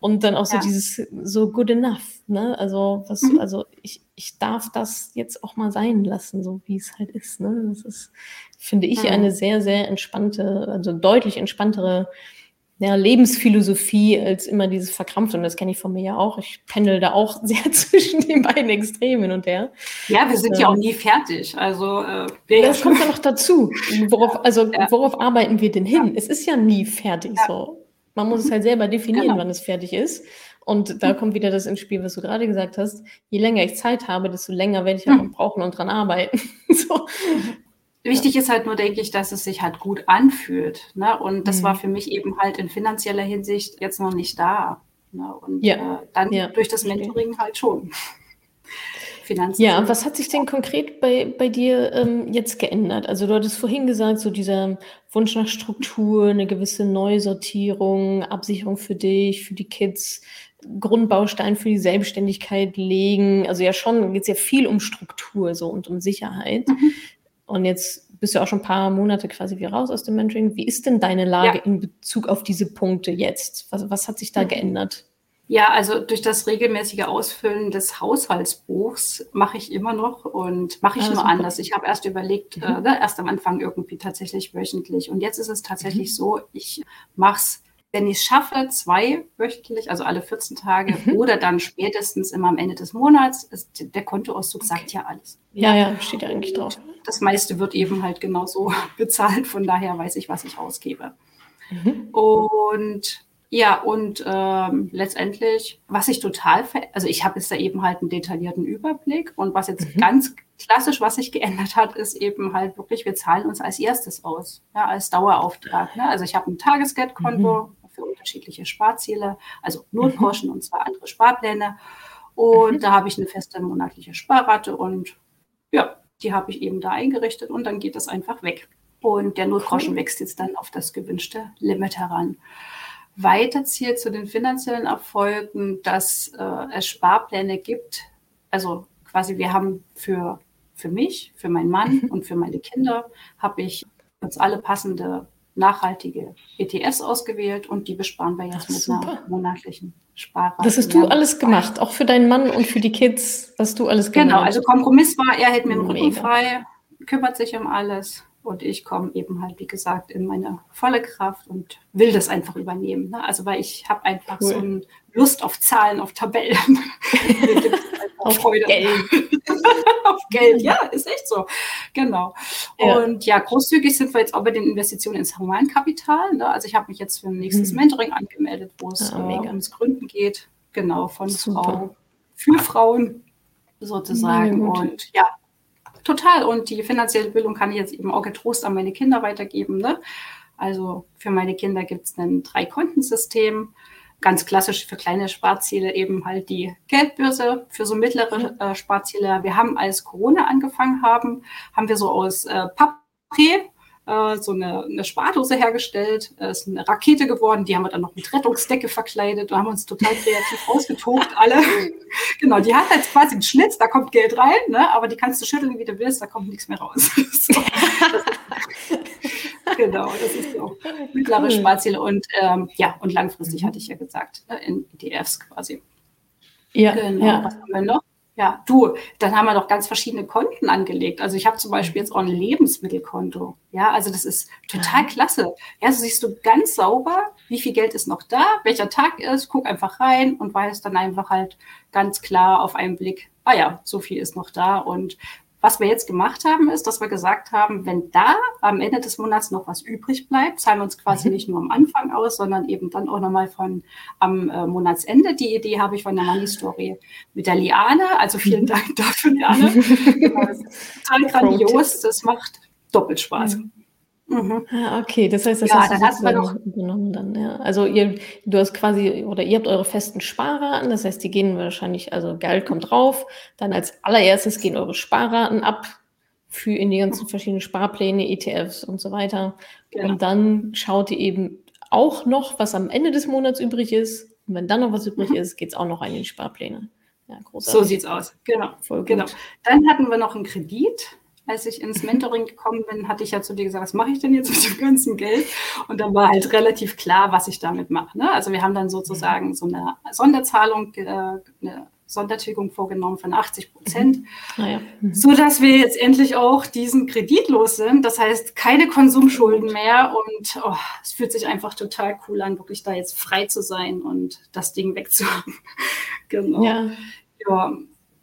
Und dann auch so ja. dieses so good enough, ne? Also was, mhm. also ich, ich darf das jetzt auch mal sein lassen, so wie es halt ist. Ne? Das ist, finde ich, mhm. eine sehr, sehr entspannte, also deutlich entspanntere ja, Lebensphilosophie als immer dieses Verkrampfte. Und das kenne ich von mir ja auch. Ich pendel da auch sehr zwischen den beiden Extremen hin und her. Ja, wir sind ähm, ja auch nie fertig. Also äh, das kommt ja noch dazu. Worauf, also ja. worauf arbeiten wir denn hin? Ja. Es ist ja nie fertig so. Man muss es halt selber definieren, genau. wann es fertig ist. Und da kommt wieder das ins Spiel, was du gerade gesagt hast. Je länger ich Zeit habe, desto länger werde ich auch mhm. brauchen und dran arbeiten. so. Wichtig ist halt nur, denke ich, dass es sich halt gut anfühlt. Ne? Und das mhm. war für mich eben halt in finanzieller Hinsicht jetzt noch nicht da. Ne? Und ja. äh, dann ja. durch das Mentoring halt schon. Finanzen. Ja, was hat sich denn konkret bei, bei dir ähm, jetzt geändert? Also du hattest vorhin gesagt, so dieser Wunsch nach Struktur, eine gewisse Neusortierung, Absicherung für dich, für die Kids, Grundbaustein für die Selbstständigkeit legen. Also ja schon geht es ja viel um Struktur so und um Sicherheit. Mhm. Und jetzt bist du auch schon ein paar Monate quasi wieder raus aus dem Mentoring. Wie ist denn deine Lage ja. in Bezug auf diese Punkte jetzt? Was, was hat sich da mhm. geändert? Ja, also durch das regelmäßige Ausfüllen des Haushaltsbuchs mache ich immer noch und mache ich ah, nur super. anders. Ich habe erst überlegt, mhm. äh, ne, erst am Anfang irgendwie tatsächlich wöchentlich. Und jetzt ist es tatsächlich mhm. so, ich mache es, wenn ich es schaffe, zwei wöchentlich, also alle 14 Tage mhm. oder dann spätestens immer am Ende des Monats. Ist, der Kontoauszug okay. sagt ja alles. Ja, ja, steht ja eigentlich drauf. Das meiste wird eben halt genauso bezahlt. Von daher weiß ich, was ich ausgebe. Mhm. Und ja, und ähm, letztendlich, was ich total, also ich habe jetzt da eben halt einen detaillierten Überblick und was jetzt mhm. ganz klassisch, was sich geändert hat, ist eben halt wirklich, wir zahlen uns als erstes aus, ja, als Dauerauftrag. Ne? Also ich habe ein Tagesgeldkonto mhm. für unterschiedliche Sparziele, also Notgroschen mhm. und zwei andere Sparpläne und mhm. da habe ich eine feste monatliche Sparrate und ja, die habe ich eben da eingerichtet und dann geht das einfach weg. Und der Notgroschen wächst jetzt dann auf das gewünschte Limit heran. Weiterzieht zu den finanziellen Erfolgen, dass äh, es Sparpläne gibt. Also quasi wir haben für, für mich, für meinen Mann und für meine Kinder, habe ich uns alle passende nachhaltige ETFs ausgewählt und die besparen wir jetzt Ach, mit einer monatlichen Sparrate. Das hast du alles gemacht, auch für deinen Mann und für die Kids hast du alles gemacht. Genau, also Kompromiss war, er hält mir den Rücken frei, kümmert sich um alles und ich komme eben halt, wie gesagt, in meine volle Kraft und will das einfach übernehmen. Ne? Also weil ich habe einfach cool. so eine Lust auf Zahlen, auf Tabellen. auf Freude. Geld. auf Geld, ja, ist echt so. Genau. Ja. Und ja, großzügig sind wir jetzt auch bei den Investitionen ins Humankapital. Ne? Also ich habe mich jetzt für ein nächstes hm. Mentoring angemeldet, wo es ah, äh, ums Gründen geht. Genau, von Super. Frau für Frauen sozusagen. Und ja, total. Und die finanzielle Bildung kann ich jetzt eben auch getrost an meine Kinder weitergeben. Ne? Also für meine Kinder gibt es ein Drei-Kontensystem. Ganz klassisch für kleine Sparziele eben halt die Geldbörse. Für so mittlere äh, Sparziele, wir haben als Corona angefangen haben, haben wir so aus äh, Papier äh, so eine, eine Spardose hergestellt. Äh, ist eine Rakete geworden, die haben wir dann noch mit Rettungsdecke verkleidet. Da haben wir uns total kreativ ausgetobt, alle. genau, die hat jetzt quasi einen Schlitz, da kommt Geld rein, ne? aber die kannst du schütteln, wie du willst, da kommt nichts mehr raus. so, genau, das ist so mittlere Sparziele und ähm, ja, und langfristig hatte ich ja gesagt, ne, in ETFs quasi. Ja, genau. Ja. Was haben wir noch? Ja, du, dann haben wir doch ganz verschiedene Konten angelegt. Also ich habe zum Beispiel jetzt auch ein Lebensmittelkonto. Ja, also das ist total klasse. Ja, so siehst du ganz sauber, wie viel Geld ist noch da, welcher Tag ist, guck einfach rein und weiß dann einfach halt ganz klar auf einen Blick, ah ja, so viel ist noch da und was wir jetzt gemacht haben, ist, dass wir gesagt haben, wenn da am Ende des Monats noch was übrig bleibt, zahlen wir uns quasi mhm. nicht nur am Anfang aus, sondern eben dann auch nochmal von am äh, Monatsende. Die Idee habe ich von der Money Story mit der Liane. Also vielen mhm. Dank dafür, Liane. ist total grandios. Das macht doppelt Spaß. Mhm. Mhm. Ah, okay, das heißt, das ja, hast dann hast du noch genommen dann, ja. Also ihr, du hast quasi, oder ihr habt eure festen Sparraten, das heißt, die gehen wahrscheinlich, also Geld kommt drauf, dann als allererstes gehen eure Sparraten ab für in die ganzen verschiedenen Sparpläne, ETFs und so weiter. Genau. Und dann schaut ihr eben auch noch, was am Ende des Monats übrig ist. Und wenn dann noch was übrig mhm. ist, geht es auch noch in die Sparpläne. Ja. So sieht's aus. Genau. Voll genau. gut. Genau. Dann hatten wir noch einen Kredit als ich ins Mentoring gekommen bin, hatte ich ja zu dir gesagt, was mache ich denn jetzt mit dem ganzen Geld? Und dann war halt relativ klar, was ich damit mache. Ne? Also wir haben dann sozusagen so eine Sonderzahlung, äh, eine Sondertilgung vorgenommen von 80 Prozent, mhm. ja. mhm. so dass wir jetzt endlich auch diesen Kredit los sind. Das heißt, keine Konsumschulden mehr und oh, es fühlt sich einfach total cool an, wirklich da jetzt frei zu sein und das Ding wegzuhaben. genau. Ja. ja.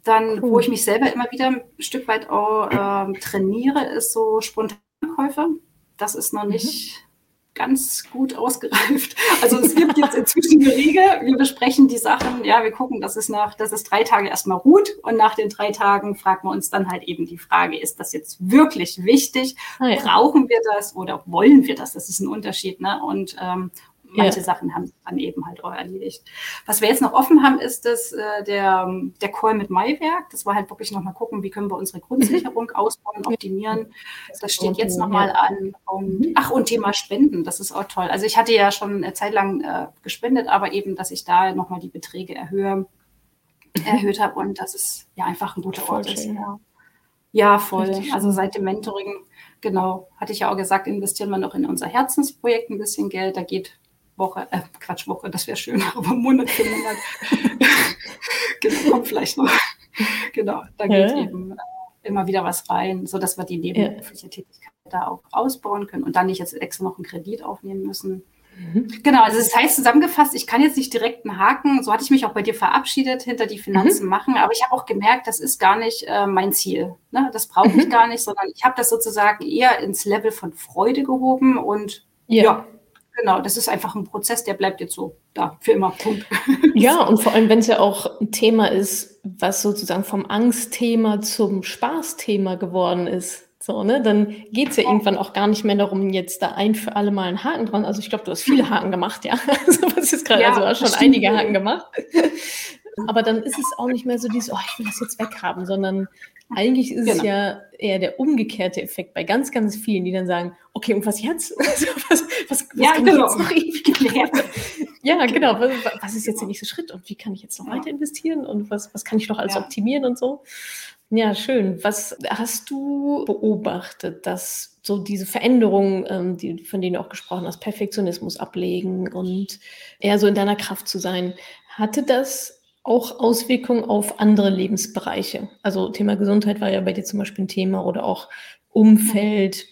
Dann, cool. wo ich mich selber immer wieder ein Stück weit auch ähm, trainiere, ist so Spontankäufe. Das ist noch nicht mhm. ganz gut ausgereift. Also es gibt jetzt inzwischen eine Regel, wir besprechen die Sachen, ja, wir gucken, dass es nach, dass es drei Tage erstmal ruht und nach den drei Tagen fragen wir uns dann halt eben die Frage, ist das jetzt wirklich wichtig? Ah, ja. Brauchen wir das oder wollen wir das? Das ist ein Unterschied, ne? Und ähm, manche ja. Sachen haben dann eben halt auch erledigt. Was wir jetzt noch offen haben, ist das, äh, der, der Call mit Maiwerk. Das war halt wirklich nochmal gucken, wie können wir unsere Grundsicherung ausbauen, optimieren. Das steht jetzt nochmal an. Und, mhm. ach, und Thema Spenden, das ist auch toll. Also ich hatte ja schon eine Zeit lang äh, gespendet, aber eben, dass ich da nochmal die Beträge erhöhe, erhöht habe und das ist ja einfach ein guter Ort ist. Ja. ja, voll. Also seit dem Mentoring genau, hatte ich ja auch gesagt, investieren wir noch in unser Herzensprojekt ein bisschen Geld. Da geht Woche, äh, Quatsch, Woche, das wäre schön, aber Monat für Monat. genau, kommt vielleicht noch. genau, da geht ja. eben äh, immer wieder was rein, sodass wir die nebenberufliche ja. Tätigkeit da auch ausbauen können und dann nicht jetzt extra noch einen Kredit aufnehmen müssen. Mhm. Genau, also das heißt zusammengefasst, ich kann jetzt nicht direkt einen Haken, so hatte ich mich auch bei dir verabschiedet, hinter die Finanzen mhm. machen, aber ich habe auch gemerkt, das ist gar nicht äh, mein Ziel. Ne? Das brauche ich mhm. gar nicht, sondern ich habe das sozusagen eher ins Level von Freude gehoben und ja, ja Genau, das ist einfach ein Prozess, der bleibt jetzt so da für immer. Punkt. Ja, und vor allem, wenn es ja auch ein Thema ist, was sozusagen vom Angstthema zum Spaßthema geworden ist. So, ne? Dann geht es ja irgendwann auch gar nicht mehr darum, jetzt da ein für alle Mal einen Haken dran. Also ich glaube, du hast viele Haken gemacht, ja. Also was ist gerade, ja, also hast schon einige Haken gemacht. Aber dann ist es auch nicht mehr so dieses, oh, ich will das jetzt weghaben, sondern eigentlich ist genau. es ja eher der umgekehrte Effekt bei ganz, ganz vielen, die dann sagen, okay, und was jetzt? Was, was, was ja, kann genau. ich jetzt noch Ja, genau. Was, was, ist jetzt der nächste Schritt und wie kann ich jetzt noch weiter investieren und was, was kann ich noch alles ja. optimieren und so? Ja, schön. Was hast du beobachtet, dass so diese Veränderungen, ähm, die, von denen du auch gesprochen hast, Perfektionismus ablegen und eher so in deiner Kraft zu sein, hatte das auch Auswirkungen auf andere Lebensbereiche? Also Thema Gesundheit war ja bei dir zum Beispiel ein Thema oder auch Umfeld,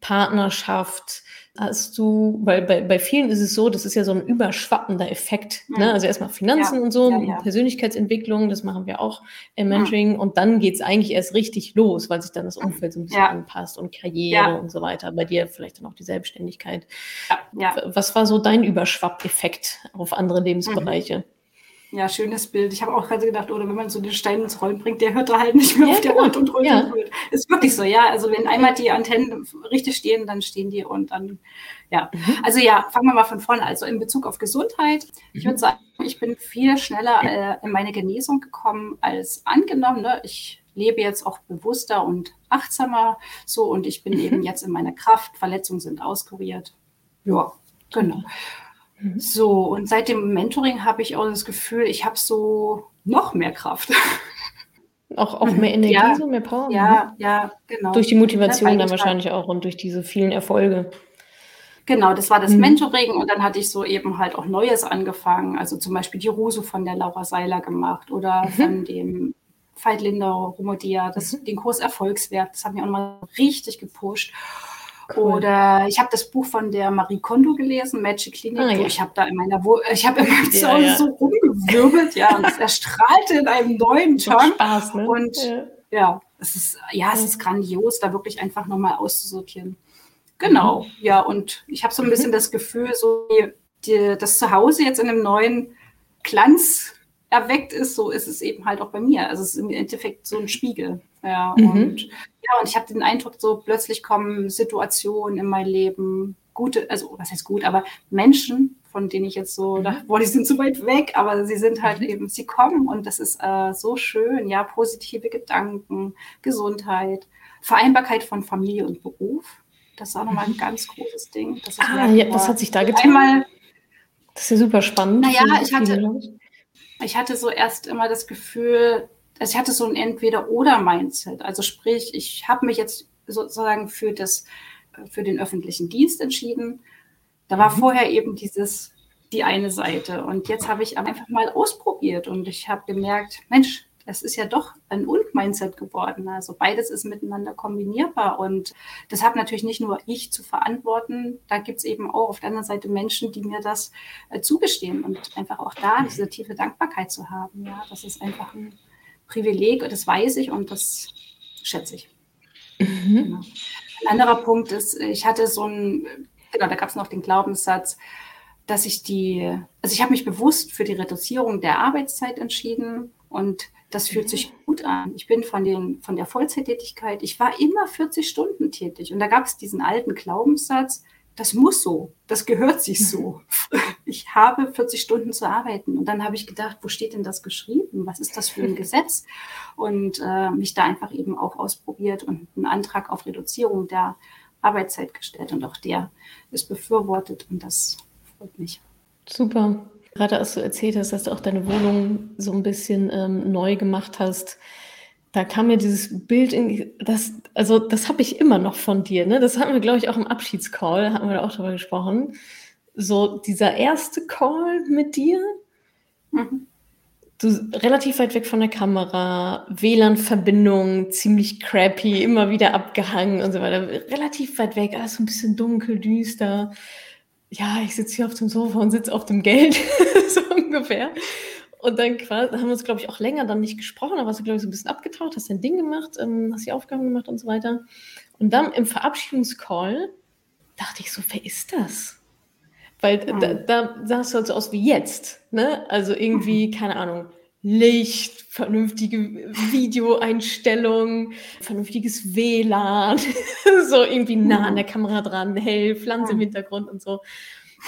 Partnerschaft, hast du, weil bei, bei vielen ist es so, das ist ja so ein überschwappender Effekt. Ne? Mhm. Ne? Also erstmal Finanzen ja. und so, ja, ja. Persönlichkeitsentwicklung, das machen wir auch im Mentoring. Mhm. Und dann geht es eigentlich erst richtig los, weil sich dann das Umfeld so ein bisschen anpasst und Karriere und so weiter. Bei dir vielleicht dann auch die Selbstständigkeit. Was war so dein Überschwappeffekt auf andere Lebensbereiche? Mhm. Ja, schönes Bild. Ich habe auch gerade gedacht, oder wenn man so den Stein ins Rollen bringt, der hört da halt nicht mehr ja, auf der Rund und Rund ja. Ist wirklich so, ja. Also wenn einmal die Antennen richtig stehen, dann stehen die und dann, ja. Mhm. Also ja, fangen wir mal von vorne. Also in Bezug auf Gesundheit, ich würde mhm. sagen, ich bin viel schneller äh, in meine Genesung gekommen als angenommen. Ne? Ich lebe jetzt auch bewusster und achtsamer so und ich bin mhm. eben jetzt in meiner Kraft. Verletzungen sind auskuriert. Ja, genau. Mhm. So, und seit dem Mentoring habe ich auch das Gefühl, ich habe so noch mehr Kraft. Auch, auch mehr Energie, ja, so mehr Power? Ja, mhm. ja, genau. Durch die Motivation ja, dann wahrscheinlich auch und durch diese vielen Erfolge. Genau, das war das mhm. Mentoring und dann hatte ich so eben halt auch Neues angefangen. Also zum Beispiel die Ruso von der Laura Seiler gemacht oder mhm. von dem Veit Lindau, Romodia, das, mhm. den Kurs Erfolgswert. Das hat mich auch nochmal richtig gepusht. Cool. Oder ich habe das Buch von der Marie Kondo gelesen, Magic Clinic. Ah, ja. Ich habe da in meiner, Wo ich habe immer ja, Zuhause ja. so rumgewirbelt, ja, und es erstrahlte in einem neuen Ton. Spaß, ne? Und ja. es ist, ja, es ist grandios, da wirklich einfach nochmal auszusortieren. Genau, mhm. ja, und ich habe so ein bisschen mhm. das Gefühl, so die, das Zuhause jetzt in einem neuen Glanz erweckt ist, so ist es eben halt auch bei mir. Also es ist im Endeffekt so ein Spiegel. Ja, mhm. und, ja, und ich habe den Eindruck, so plötzlich kommen Situationen in mein Leben, gute, also was heißt gut, aber Menschen, von denen ich jetzt so mhm. dachte, boah, die sind so weit weg, aber sie sind halt mhm. eben, sie kommen und das ist äh, so schön, ja, positive Gedanken, Gesundheit, Vereinbarkeit von Familie und Beruf. Das ist auch nochmal ein mhm. ganz großes Ding. ah, merke, ja, was hat sich da getan? Einmal, das ist ja super spannend. Naja, ich hatte, ich hatte so erst immer das Gefühl, also ich hatte so ein Entweder-Oder-Mindset. Also sprich, ich habe mich jetzt sozusagen für das, für den öffentlichen Dienst entschieden. Da war mhm. vorher eben dieses, die eine Seite. Und jetzt habe ich einfach mal ausprobiert und ich habe gemerkt, Mensch, es ist ja doch ein Und-Mindset geworden. Also beides ist miteinander kombinierbar. Und das habe natürlich nicht nur ich zu verantworten. Da gibt es eben auch auf der anderen Seite Menschen, die mir das äh, zugestehen und einfach auch da diese tiefe Dankbarkeit zu haben. Ja, das ist einfach ein Privileg, das weiß ich und das schätze ich. Mhm. Genau. Ein anderer Punkt ist, ich hatte so ein, genau, da gab es noch den Glaubenssatz, dass ich die, also ich habe mich bewusst für die Reduzierung der Arbeitszeit entschieden und das fühlt sich gut an. Ich bin von, den, von der Vollzeittätigkeit, ich war immer 40 Stunden tätig. Und da gab es diesen alten Glaubenssatz, das muss so, das gehört sich so. Ich habe 40 Stunden zu arbeiten. Und dann habe ich gedacht, wo steht denn das geschrieben? Was ist das für ein Gesetz? Und äh, mich da einfach eben auch ausprobiert und einen Antrag auf Reduzierung der Arbeitszeit gestellt. Und auch der ist befürwortet und das freut mich. Super. Gerade als du erzählt hast, dass du auch deine Wohnung so ein bisschen ähm, neu gemacht hast, da kam mir dieses Bild in, das, also das habe ich immer noch von dir, ne? Das hatten wir, glaube ich, auch im Abschiedscall, hatten wir da auch drüber gesprochen. So dieser erste Call mit dir, mhm. du relativ weit weg von der Kamera, WLAN-Verbindung, ziemlich crappy, immer wieder abgehangen und so weiter, relativ weit weg, alles so ein bisschen dunkel, düster ja, ich sitze hier auf dem Sofa und sitze auf dem Geld, so ungefähr. Und dann quasi, haben wir uns, glaube ich, auch länger dann nicht gesprochen, aber hast du, glaube ich, so ein bisschen abgetaucht, hast dein Ding gemacht, ähm, hast die Aufgaben gemacht und so weiter. Und dann im Verabschiedungscall dachte ich so, wer ist das? Weil mhm. da, da sahst du halt so aus wie jetzt, ne? Also irgendwie, keine Ahnung, Licht, vernünftige Videoeinstellungen, vernünftiges WLAN, so irgendwie nah an der Kamera dran, hell, Pflanze im Hintergrund und so.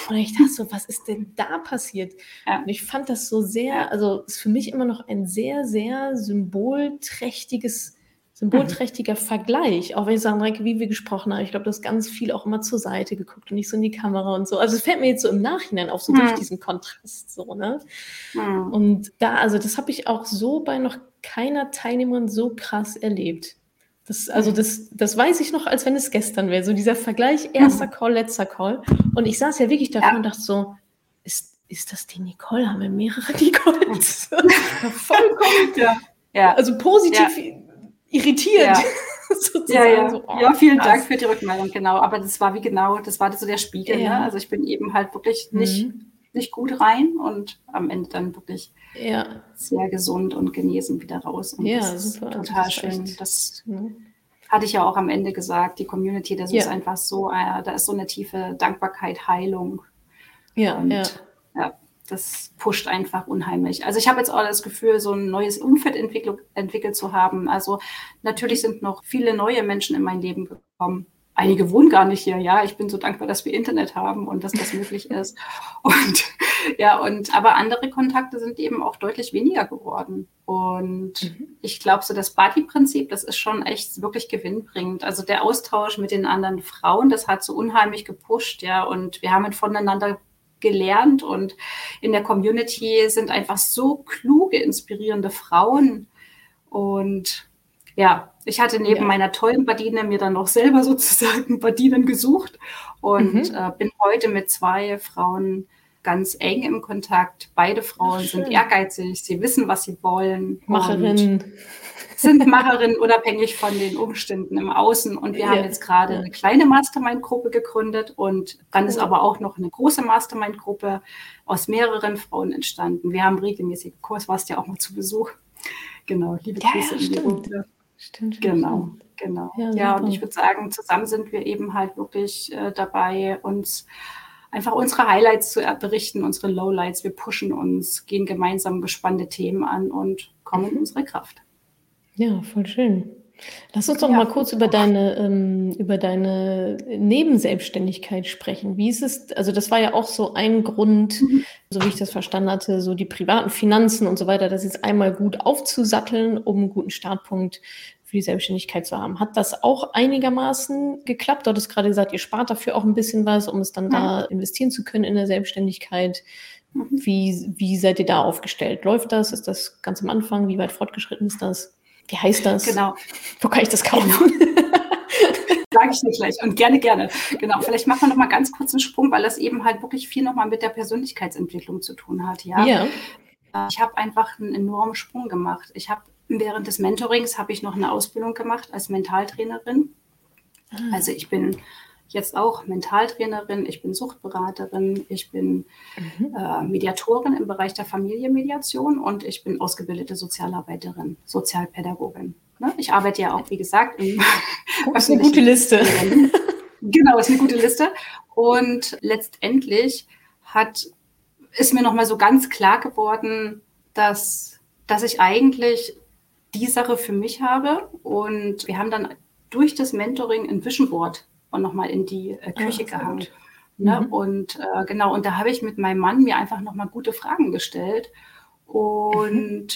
Und ich dachte so, was ist denn da passiert? Ja. Und ich fand das so sehr, also ist für mich immer noch ein sehr, sehr symbolträchtiges symbolträchtiger mhm. Vergleich, auch wenn ich sage, Renke, wie wir gesprochen haben, ich glaube, du hast ganz viel auch immer zur Seite geguckt und nicht so in die Kamera und so. Also es fällt mir jetzt so im Nachhinein auf, so mhm. durch diesen Kontrast so, ne? Mhm. Und da, also das habe ich auch so bei noch keiner Teilnehmerin so krass erlebt. Das, also das, das weiß ich noch, als wenn es gestern wäre. So dieser Vergleich, erster mhm. Call, letzter Call. Und ich saß ja wirklich davor ja. und dachte so, ist, ist das die Nicole? Haben wir mehrere Nicoles? Vollkommen. Ja. ja. Also positiv ja irritiert. Ja. ja, ja. So, oh, ja, vielen. Dank für die Rückmeldung, genau. Aber das war wie genau, das war so der Spiegel. Ja. Ne? Also ich bin eben halt wirklich mhm. nicht, nicht gut rein und am Ende dann wirklich ja. sehr gesund und genesen wieder raus. Und ja, das super. Ist total das schön. Echt. Das mhm. hatte ich ja auch am Ende gesagt, die Community, das ist einfach so, äh, da ist so eine tiefe Dankbarkeit, Heilung. Ja, und, ja. ja das pusht einfach unheimlich. Also ich habe jetzt auch das Gefühl, so ein neues Umfeld entwickelt, entwickelt zu haben. Also natürlich sind noch viele neue Menschen in mein Leben gekommen. Einige wohnen gar nicht hier. Ja, ich bin so dankbar, dass wir Internet haben und dass das möglich ist. Und ja, und aber andere Kontakte sind eben auch deutlich weniger geworden. Und mhm. ich glaube, so das Buddy-Prinzip, das ist schon echt wirklich gewinnbringend. Also der Austausch mit den anderen Frauen, das hat so unheimlich gepusht, ja. Und wir haben voneinander gelernt und in der Community sind einfach so kluge, inspirierende Frauen. Und ja, ich hatte neben ja. meiner tollen Badine mir dann noch selber sozusagen Badinen gesucht und mhm. äh, bin heute mit zwei Frauen ganz eng im Kontakt. Beide Frauen sind ehrgeizig, sie wissen, was sie wollen. Macherinnen sind Macherinnen unabhängig von den Umständen im Außen. Und wir ja, haben jetzt gerade ja. eine kleine Mastermind-Gruppe gegründet und dann ist aber auch noch eine große Mastermind-Gruppe aus mehreren Frauen entstanden. Wir haben regelmäßig Kurs, warst ja auch mal zu Besuch. Genau, liebe ja, Grüße in die Runde. Stimmt, genau, stimmt. genau. Ja, ja, und ich würde sagen, zusammen sind wir eben halt wirklich äh, dabei, uns einfach unsere Highlights zu berichten, unsere Lowlights. Wir pushen uns, gehen gemeinsam gespannte Themen an und kommen in mhm. unsere Kraft. Ja, voll schön. Lass uns doch ja. mal kurz über deine, ähm, über deine Nebenselbstständigkeit sprechen. Wie ist es, also das war ja auch so ein Grund, mhm. so wie ich das verstanden hatte, so die privaten Finanzen und so weiter, das jetzt einmal gut aufzusatteln, um einen guten Startpunkt für die Selbstständigkeit zu haben. Hat das auch einigermaßen geklappt? Du hattest gerade gesagt, ihr spart dafür auch ein bisschen was, um es dann mhm. da investieren zu können in der Selbstständigkeit. Mhm. Wie, wie seid ihr da aufgestellt? Läuft das? Ist das ganz am Anfang? Wie weit fortgeschritten ist das? Wie heißt das? Genau. Wo kann ich das kaufen? Genau. Sage ich dir gleich und gerne, gerne. Genau, vielleicht machen wir noch mal ganz kurz einen Sprung, weil das eben halt wirklich viel noch mal mit der Persönlichkeitsentwicklung zu tun hat. Ja. ja. Ich habe einfach einen enormen Sprung gemacht. Ich habe während des Mentorings habe ich noch eine Ausbildung gemacht als Mentaltrainerin. Ah. Also ich bin jetzt auch Mentaltrainerin, ich bin Suchtberaterin, ich bin mhm. äh, Mediatorin im Bereich der Familienmediation und ich bin ausgebildete Sozialarbeiterin, Sozialpädagogin. Ne? Ich arbeite ja auch, wie gesagt, im Das ist eine gute Liste. genau, ist eine gute Liste. Und letztendlich hat, ist mir nochmal so ganz klar geworden, dass, dass ich eigentlich die Sache für mich habe. Und wir haben dann durch das Mentoring ein Vision Board und nochmal in die äh, Küche ja, gehangen. Ne? Mhm. Und äh, genau, und da habe ich mit meinem Mann mir einfach nochmal gute Fragen gestellt. Und mhm.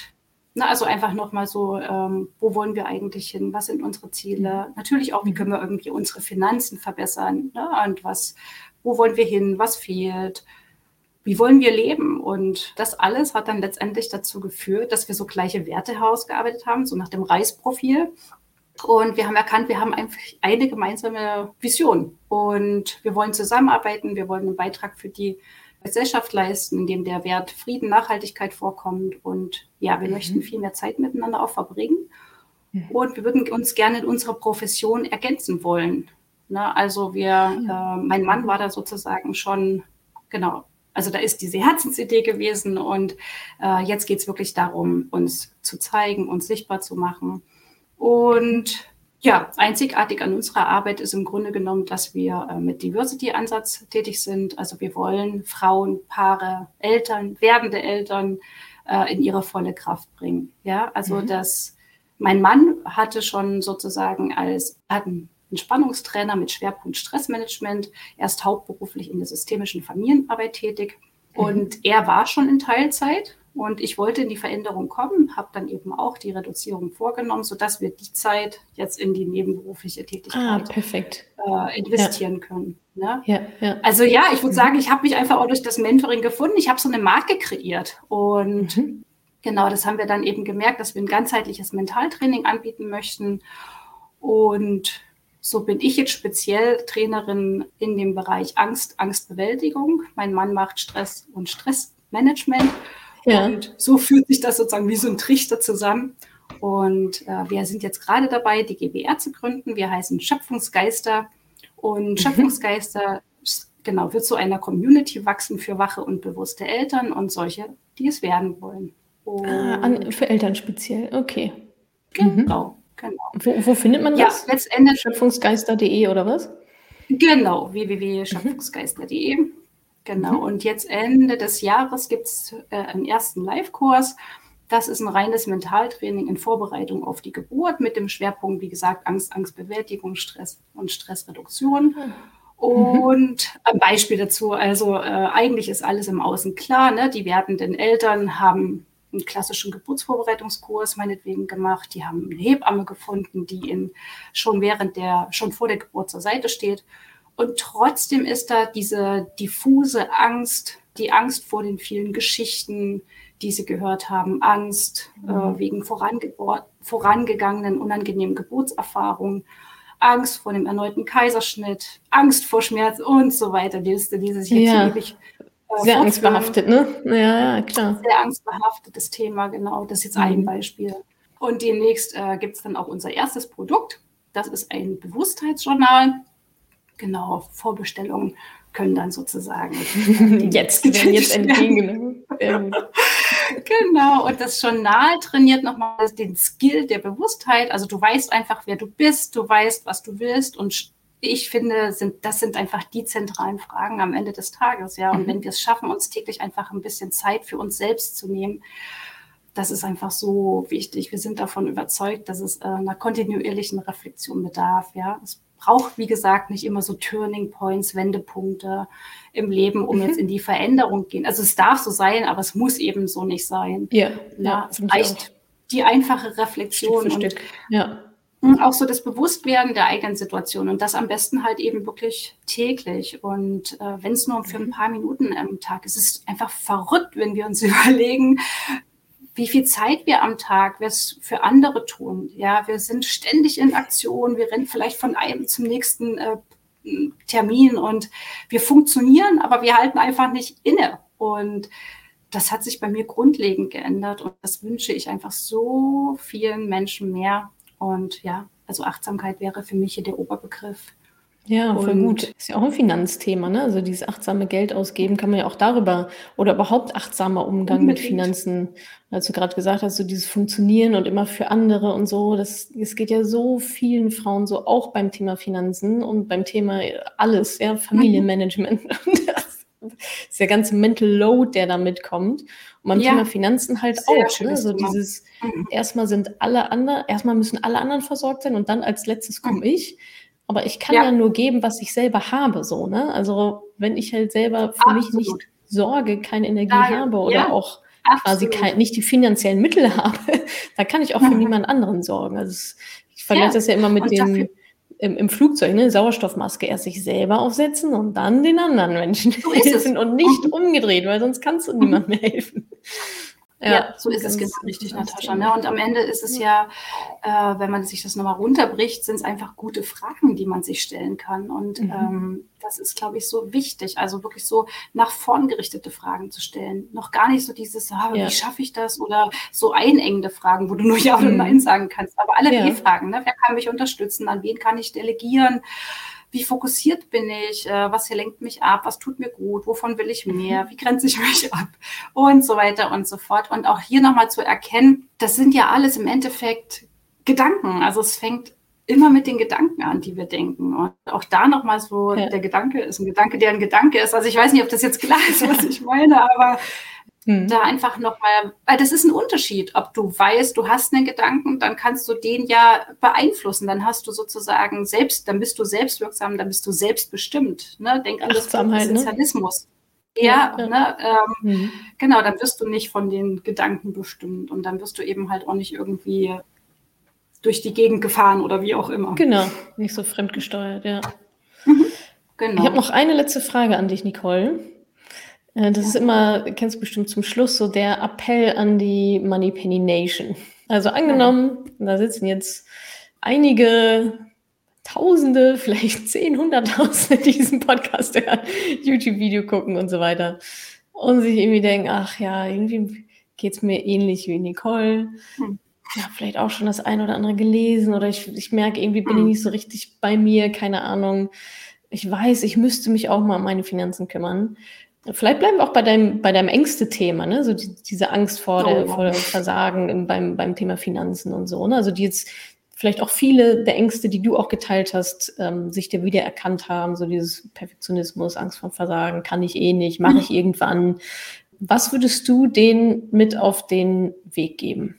na, also einfach nochmal so, ähm, wo wollen wir eigentlich hin? Was sind unsere Ziele? Mhm. Natürlich auch, wie können wir irgendwie unsere Finanzen verbessern? Ne? Und was, wo wollen wir hin? Was fehlt? Wie wollen wir leben? Und das alles hat dann letztendlich dazu geführt, dass wir so gleiche Werte herausgearbeitet haben, so nach dem Reisprofil. Und wir haben erkannt, wir haben einfach eine gemeinsame Vision. Und wir wollen zusammenarbeiten, wir wollen einen Beitrag für die Gesellschaft leisten, in dem der Wert Frieden, Nachhaltigkeit vorkommt. Und ja, wir mhm. möchten viel mehr Zeit miteinander auch verbringen. Mhm. Und wir würden uns gerne in unserer Profession ergänzen wollen. Ne? Also wir, äh, mein Mann war da sozusagen schon, genau, also da ist diese Herzensidee gewesen und äh, jetzt geht es wirklich darum, uns zu zeigen, uns sichtbar zu machen und ja, einzigartig an unserer Arbeit ist im Grunde genommen, dass wir äh, mit Diversity-Ansatz tätig sind. Also wir wollen Frauen, Paare, Eltern, werdende Eltern äh, in ihre volle Kraft bringen. Ja, also mhm. das, mein Mann hatte schon sozusagen als, hat einen Entspannungstrainer mit Schwerpunkt Stressmanagement. Er ist hauptberuflich in der systemischen Familienarbeit tätig. Mhm. Und er war schon in Teilzeit und ich wollte in die Veränderung kommen, habe dann eben auch die Reduzierung vorgenommen, sodass wir die Zeit jetzt in die nebenberufliche Tätigkeit ah. Äh, investieren ja. können. Ne? Ja, ja. Also ja, ich würde mhm. sagen, ich habe mich einfach auch durch das Mentoring gefunden. Ich habe so eine Marke kreiert. Und mhm. genau, das haben wir dann eben gemerkt, dass wir ein ganzheitliches Mentaltraining anbieten möchten. Und so bin ich jetzt speziell Trainerin in dem Bereich Angst, Angstbewältigung. Mein Mann macht Stress und Stressmanagement. Ja. Und so fühlt sich das sozusagen wie so ein Trichter zusammen. Und äh, wir sind jetzt gerade dabei, die GBR zu gründen. Wir heißen Schöpfungsgeister. Und mhm. Schöpfungsgeister, genau, wird zu einer Community wachsen für wache und bewusste Eltern und solche, die es werden wollen. Ah, an, für Eltern speziell, okay. Genau, mhm. Genau. Wo, wo, findet man das? Ja, letztendlich Schöpfungsgeister.de oder was? Genau, www.schöpfungsgeister.de. Mhm. Genau, mhm. und jetzt Ende des Jahres gibt es äh, einen ersten Live-Kurs. Das ist ein reines Mentaltraining in Vorbereitung auf die Geburt mit dem Schwerpunkt, wie gesagt, Angst, Angstbewältigung, Stress und Stressreduktion. Mhm. Und ein Beispiel dazu, also äh, eigentlich ist alles im Außen klar. Ne? Die werdenden Eltern haben einen klassischen Geburtsvorbereitungskurs meinetwegen gemacht. Die haben eine Hebamme gefunden, die ihnen schon während der, schon vor der Geburt zur Seite steht. Und trotzdem ist da diese diffuse Angst, die Angst vor den vielen Geschichten, die sie gehört haben, Angst äh, mhm. wegen vorange vorangegangenen unangenehmen Geburtserfahrungen, Angst vor dem erneuten Kaiserschnitt, Angst vor Schmerz und so weiter. Die Liste, die sich jetzt ja. ewig äh, sehr angstbehaftet, ne? Ja, ja, klar. Sehr angstbehaftetes Thema, genau. Das ist jetzt mhm. ein Beispiel. Und demnächst äh, gibt es dann auch unser erstes Produkt. Das ist ein Bewusstheitsjournal genau, Vorbestellungen können dann sozusagen jetzt, werden jetzt entgegengenommen. genau, und das Journal trainiert nochmal den Skill der Bewusstheit. Also du weißt einfach, wer du bist, du weißt, was du willst und ich finde, sind, das sind einfach die zentralen Fragen am Ende des Tages, ja. Und mhm. wenn wir es schaffen, uns täglich einfach ein bisschen Zeit für uns selbst zu nehmen, das ist einfach so wichtig. Wir sind davon überzeugt, dass es äh, einer kontinuierlichen Reflexion bedarf, ja. Es braucht, wie gesagt, nicht immer so Turning Points, Wendepunkte im Leben, um mhm. jetzt in die Veränderung gehen. Also es darf so sein, aber es muss eben so nicht sein. Ja, ja, es reicht die einfache Reflexion Stück für Stück. Ja. Auch so das Bewusstwerden der eigenen Situation und das am besten halt eben wirklich täglich. Und äh, wenn es nur für ein mhm. paar Minuten am Tag ist, ist es einfach verrückt, wenn wir uns überlegen, wie viel Zeit wir am Tag was für andere tun. Ja, wir sind ständig in Aktion, wir rennen vielleicht von einem zum nächsten äh, Termin und wir funktionieren, aber wir halten einfach nicht inne. Und das hat sich bei mir grundlegend geändert und das wünsche ich einfach so vielen Menschen mehr. Und ja, also Achtsamkeit wäre für mich hier der Oberbegriff. Ja, voll und gut. Ist ja auch ein Finanzthema, ne? Also dieses achtsame Geld ausgeben kann man ja auch darüber oder überhaupt achtsamer Umgang unbedingt. mit Finanzen. Als du gerade gesagt hast, so dieses Funktionieren und immer für andere und so, das, das geht ja so vielen Frauen so auch beim Thema Finanzen und beim Thema alles, ja, Familienmanagement. Mhm. Das ist der ganze Mental Load, der da mitkommt. Und beim ja. Thema Finanzen halt Sehr auch. Ne? So dieses, mhm. erstmal sind alle anderen, erstmal müssen alle anderen versorgt sein und dann als letztes komme mhm. ich. Aber ich kann ja. ja. nur geben, was ich selber habe, so, ne? Also wenn ich halt selber für Absolut. mich nicht sorge, keine Energie ja, habe oder auch quasi kein, nicht die finanziellen Mittel habe, da kann ich auch für mhm. niemand anderen sorgen. Also ich vergleiche das ja immer mit dem im, im, Flugzeug, ne, Sauerstoffmaske erst sich selber aufsetzen und dann den anderen Menschen so helfen und nicht mhm. umgedreht, weil sonst kannst du niemandem mehr helfen. Ja, ja, so ist es genau richtig, Natascha. Ne? Und am Ende ist es ja, äh, wenn man sich das nochmal runterbricht, sind es einfach gute Fragen, die man sich stellen kann. Und mhm. ähm, das ist, glaube ich, so wichtig. Also wirklich so nach vorn gerichtete Fragen zu stellen. Noch gar nicht so dieses, ah, ja. wie schaffe ich das? Oder so einengende Fragen, wo du nur Ja oder mhm. Nein sagen kannst. Aber alle ja. W-Fragen, ne? wer kann mich unterstützen? An wen kann ich delegieren? wie fokussiert bin ich, äh, was lenkt mich ab, was tut mir gut, wovon will ich mehr, mhm. wie grenze ich mich ab und so weiter und so fort. Und auch hier nochmal zu erkennen, das sind ja alles im Endeffekt Gedanken. Also es fängt immer mit den Gedanken an, die wir denken. Und auch da nochmal so, ja. der Gedanke ist ein Gedanke, der ein Gedanke ist. Also ich weiß nicht, ob das jetzt klar ist, was ich meine, aber hm. Da einfach nochmal, weil das ist ein Unterschied, ob du weißt, du hast einen Gedanken, dann kannst du den ja beeinflussen. Dann hast du sozusagen selbst, dann bist du selbstwirksam, dann bist du selbstbestimmt. Ne? Denk an das? Sozialismus. Ne? Ja, ja, Ne? Ähm, mhm. genau, dann wirst du nicht von den Gedanken bestimmt und dann wirst du eben halt auch nicht irgendwie durch die Gegend gefahren oder wie auch immer. Genau, nicht so fremdgesteuert, ja. Mhm. Genau. Ich habe noch eine letzte Frage an dich, Nicole. Äh, das ist immer, kennst du bestimmt zum Schluss, so der Appell an die Money Penny Nation. Also angenommen, da sitzen jetzt einige Tausende, vielleicht zehn, hunderttausende, die diesen Podcast hören, YouTube-Video gucken und so weiter. Und sich irgendwie denken, ach ja, irgendwie geht es mir ähnlich wie Nicole. Hm. Ja, vielleicht auch schon das eine oder andere gelesen oder ich, ich merke, irgendwie bin ich hm. nicht so richtig bei mir, keine Ahnung. Ich weiß, ich müsste mich auch mal um meine Finanzen kümmern. Vielleicht bleiben wir auch bei deinem, bei deinem Ängste-Thema, ne? So die, diese Angst vor, der, oh, vor dem Versagen im, beim, beim Thema Finanzen und so. Ne? Also die jetzt vielleicht auch viele der Ängste, die du auch geteilt hast, ähm, sich dir wieder erkannt haben, so dieses Perfektionismus, Angst vor Versagen, kann ich eh nicht, mache ich irgendwann. Was würdest du denen mit auf den Weg geben?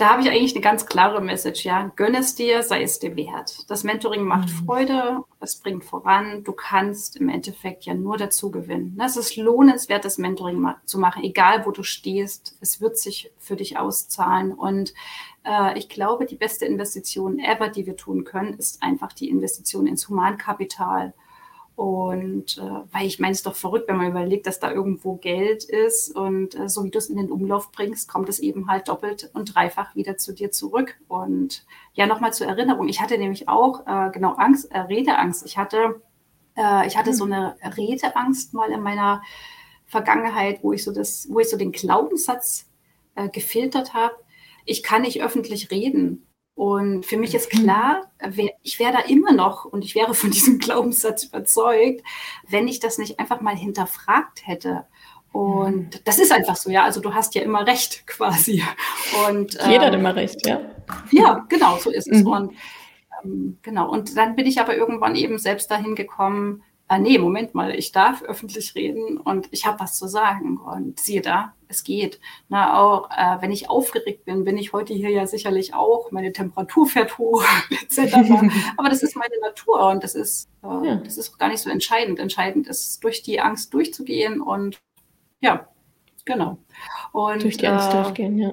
Da habe ich eigentlich eine ganz klare Message, ja. Gönn es dir, sei es dir wert. Das Mentoring macht mhm. Freude, es bringt voran. Du kannst im Endeffekt ja nur dazu gewinnen. Es ist lohnenswert, das Mentoring ma zu machen, egal wo du stehst. Es wird sich für dich auszahlen. Und äh, ich glaube, die beste Investition ever, die wir tun können, ist einfach die Investition ins Humankapital. Und äh, weil ich meine, es ist doch verrückt, wenn man überlegt, dass da irgendwo Geld ist und äh, so wie du es in den Umlauf bringst, kommt es eben halt doppelt und dreifach wieder zu dir zurück. Und ja, nochmal zur Erinnerung, ich hatte nämlich auch äh, genau Angst, äh, Redeangst. Ich hatte, äh, ich hatte so hm. eine Redeangst mal in meiner Vergangenheit, wo ich so das, wo ich so den Glaubenssatz äh, gefiltert habe. Ich kann nicht öffentlich reden. Und für mich ist mhm. klar, ich wäre da immer noch und ich wäre von diesem Glaubenssatz überzeugt, wenn ich das nicht einfach mal hinterfragt hätte. Und mhm. das ist einfach so, ja. Also du hast ja immer recht quasi. Und, Jeder ähm, hat immer recht, ja. Ja, genau, so ist es. Mhm. Und ähm, genau. Und dann bin ich aber irgendwann eben selbst dahin gekommen, ah, nee, Moment mal, ich darf öffentlich reden und ich habe was zu sagen. Und siehe da, es geht. Na, auch äh, wenn ich aufgeregt bin, bin ich heute hier ja sicherlich auch. Meine Temperatur fährt hoch, etc. Aber das ist meine Natur und das ist, äh, ja. das ist gar nicht so entscheidend. Entscheidend ist, durch die Angst durchzugehen und ja, genau. Und, durch die Angst äh, durchgehen, ja.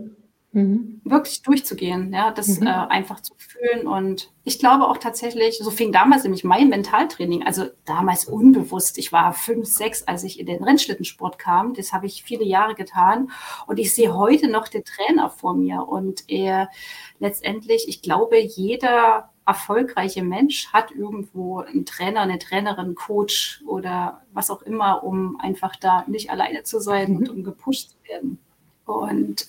Mhm. Wirklich durchzugehen, ja, das mhm. äh, einfach zu fühlen. Und ich glaube auch tatsächlich, so fing damals nämlich mein Mentaltraining, also damals unbewusst. Ich war fünf, sechs, als ich in den Rennschlittensport kam. Das habe ich viele Jahre getan. Und ich sehe heute noch den Trainer vor mir. Und er letztendlich, ich glaube, jeder erfolgreiche Mensch hat irgendwo einen Trainer, eine Trainerin, Coach oder was auch immer, um einfach da nicht alleine zu sein mhm. und um gepusht zu werden. Und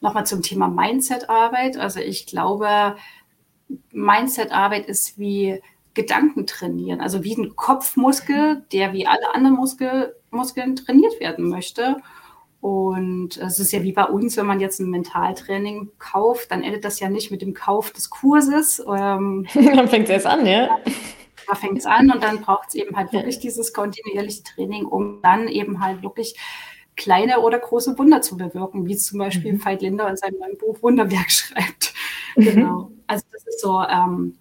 Nochmal zum Thema Mindset-Arbeit. Also ich glaube, Mindset-Arbeit ist wie Gedanken trainieren, also wie ein Kopfmuskel, der wie alle anderen Muskel, Muskeln trainiert werden möchte. Und es ist ja wie bei uns, wenn man jetzt ein Mentaltraining kauft, dann endet das ja nicht mit dem Kauf des Kurses. Ähm, dann fängt es erst an, ja. Da fängt es an und dann braucht es eben halt wirklich dieses kontinuierliche Training, um dann eben halt wirklich kleine oder große Wunder zu bewirken, wie zum Beispiel mhm. Veit Linder in seinem neuen Buch Wunderwerk schreibt. Mhm. Genau. Also das ist so ähm,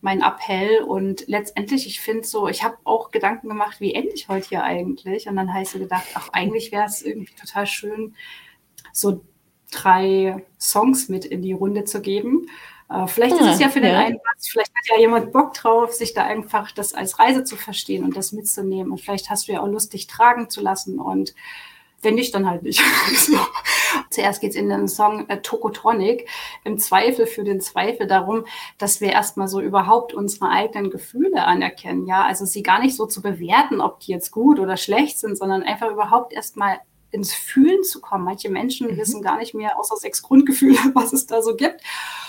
mein Appell und letztendlich, ich finde so, ich habe auch Gedanken gemacht, wie ende ich heute hier eigentlich? Und dann habe ich so gedacht, ach, eigentlich wäre es irgendwie total schön, so drei Songs mit in die Runde zu geben. Äh, vielleicht ja, ist es ja für den ja. einen was, vielleicht hat ja jemand Bock drauf, sich da einfach das als Reise zu verstehen und das mitzunehmen. Und vielleicht hast du ja auch Lust, dich tragen zu lassen und wenn nicht, dann halt nicht. so. Zuerst geht's in den Song äh, Tokotronic, im Zweifel für den Zweifel darum, dass wir erstmal so überhaupt unsere eigenen Gefühle anerkennen. Ja, also sie gar nicht so zu bewerten, ob die jetzt gut oder schlecht sind, sondern einfach überhaupt erstmal ins Fühlen zu kommen. Manche Menschen mhm. wissen gar nicht mehr außer sechs Grundgefühle, was es da so gibt.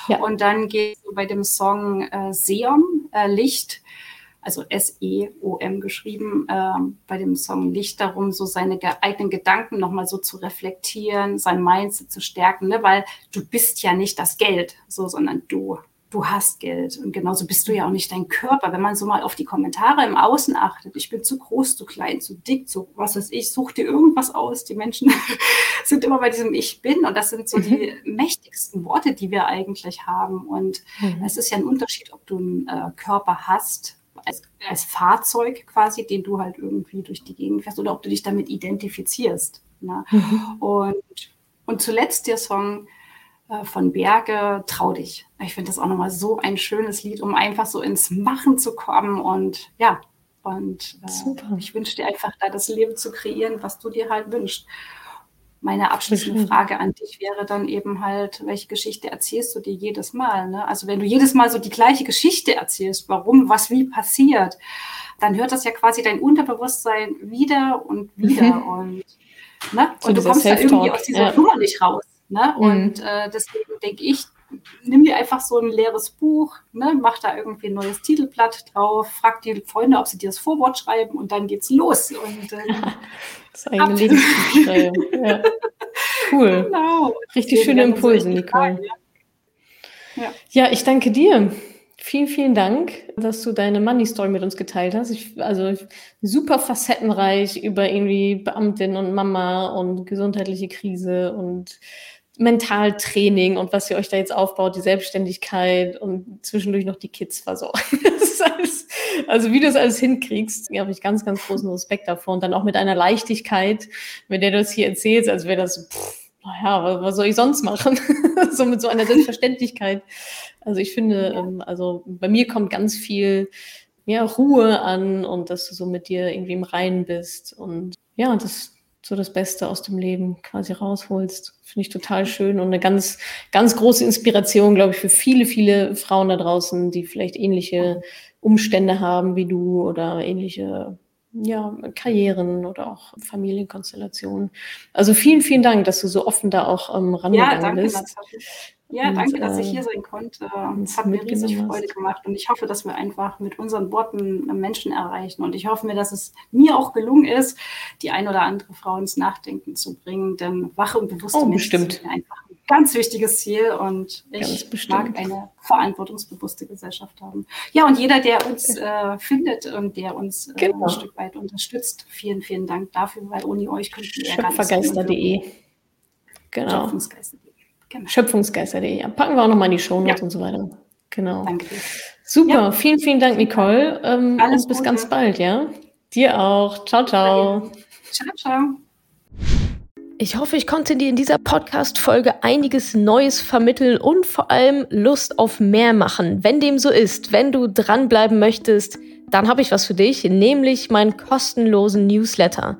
Ja. Und dann geht es bei dem Song äh, Seon, äh, Licht, also S-E-O-M geschrieben, äh, bei dem Song Licht darum, so seine eigenen Gedanken nochmal so zu reflektieren, sein Mindset zu stärken, ne? weil du bist ja nicht das Geld, so, sondern du du hast Geld. Und genauso bist du ja auch nicht dein Körper. Wenn man so mal auf die Kommentare im Außen achtet, ich bin zu groß, zu klein, zu dick, zu was weiß ich, such dir irgendwas aus. Die Menschen sind immer bei diesem Ich bin. Und das sind so die mhm. mächtigsten Worte, die wir eigentlich haben. Und mhm. es ist ja ein Unterschied, ob du einen äh, Körper hast, als, als Fahrzeug quasi, den du halt irgendwie durch die Gegend fährst, oder ob du dich damit identifizierst. Ne? Mhm. Und, und zuletzt der Song, äh, von Berge, trau dich. Ich finde das auch nochmal so ein schönes Lied, um einfach so ins Machen zu kommen und ja, und äh, ich wünsche dir einfach da das Leben zu kreieren, was du dir halt wünschst. Meine abschließende Frage an dich wäre dann eben halt, welche Geschichte erzählst du dir jedes Mal? Ne? Also wenn du jedes Mal so die gleiche Geschichte erzählst, warum, was wie passiert, dann hört das ja quasi dein Unterbewusstsein wieder und wieder mhm. und, ne? und du kommst da irgendwie aus dieser ja. Nummer nicht raus. Ne? Mhm. Und äh, deswegen denke ich, nimm dir einfach so ein leeres Buch, ne? mach da irgendwie ein neues Titelblatt drauf, frag die Freunde, ob sie dir das Vorwort schreiben und dann geht's los. Und, äh, das eigene Lebensbuch ja. Cool. Genau. Richtig schöne Impulse, Nicole. Ja. ja, ich danke dir. Vielen, vielen Dank, dass du deine Money Story mit uns geteilt hast. Ich, also super facettenreich über irgendwie Beamtin und Mama und gesundheitliche Krise und Mentaltraining und was ihr euch da jetzt aufbaut, die Selbstständigkeit und zwischendurch noch die Kids versorgen. alles, also wie du das alles hinkriegst, habe ich ganz, ganz großen Respekt davor. Und dann auch mit einer Leichtigkeit, mit der du das hier erzählst, als wäre das, pff, naja, was soll ich sonst machen? so mit so einer Selbstverständlichkeit. Also ich finde, ähm, also bei mir kommt ganz viel ja, Ruhe an und dass du so mit dir irgendwie im Reinen bist und ja, das so das Beste aus dem Leben quasi rausholst. Finde ich total schön und eine ganz, ganz große Inspiration, glaube ich, für viele, viele Frauen da draußen, die vielleicht ähnliche Umstände haben wie du oder ähnliche ja, Karrieren oder auch Familienkonstellationen. Also vielen, vielen Dank, dass du so offen da auch ähm, rangegangen ja, danke, bist. Natürlich. Ja, und, danke, dass ich hier sein konnte. Es hat mir riesig Freude gemacht und ich hoffe, dass wir einfach mit unseren Worten Menschen erreichen. Und ich hoffe mir, dass es mir auch gelungen ist, die ein oder andere Frau ins Nachdenken zu bringen. Denn wache und bewusste oh, Menschen sind einfach ein ganz wichtiges Ziel und ich mag eine verantwortungsbewusste Gesellschaft haben. Ja, und jeder, der uns äh, findet und der uns äh, genau. ein Stück weit unterstützt, vielen, vielen Dank dafür, weil ohne euch könnten wir ja gar nicht Schöpfergeister.de. Genau. Genau. Schöpfungsgeister.de. Ja, packen wir auch nochmal in die Show Notes ja. und so weiter. Genau. Danke dir. Super, ja. vielen, vielen Dank, Nicole. Ähm, Alles und bis Gute. ganz bald, ja? Dir auch. Ciao, ciao. Ciao, ciao. Ich hoffe, ich konnte dir in dieser Podcast-Folge einiges Neues vermitteln und vor allem Lust auf mehr machen. Wenn dem so ist, wenn du dranbleiben möchtest, dann habe ich was für dich, nämlich meinen kostenlosen Newsletter.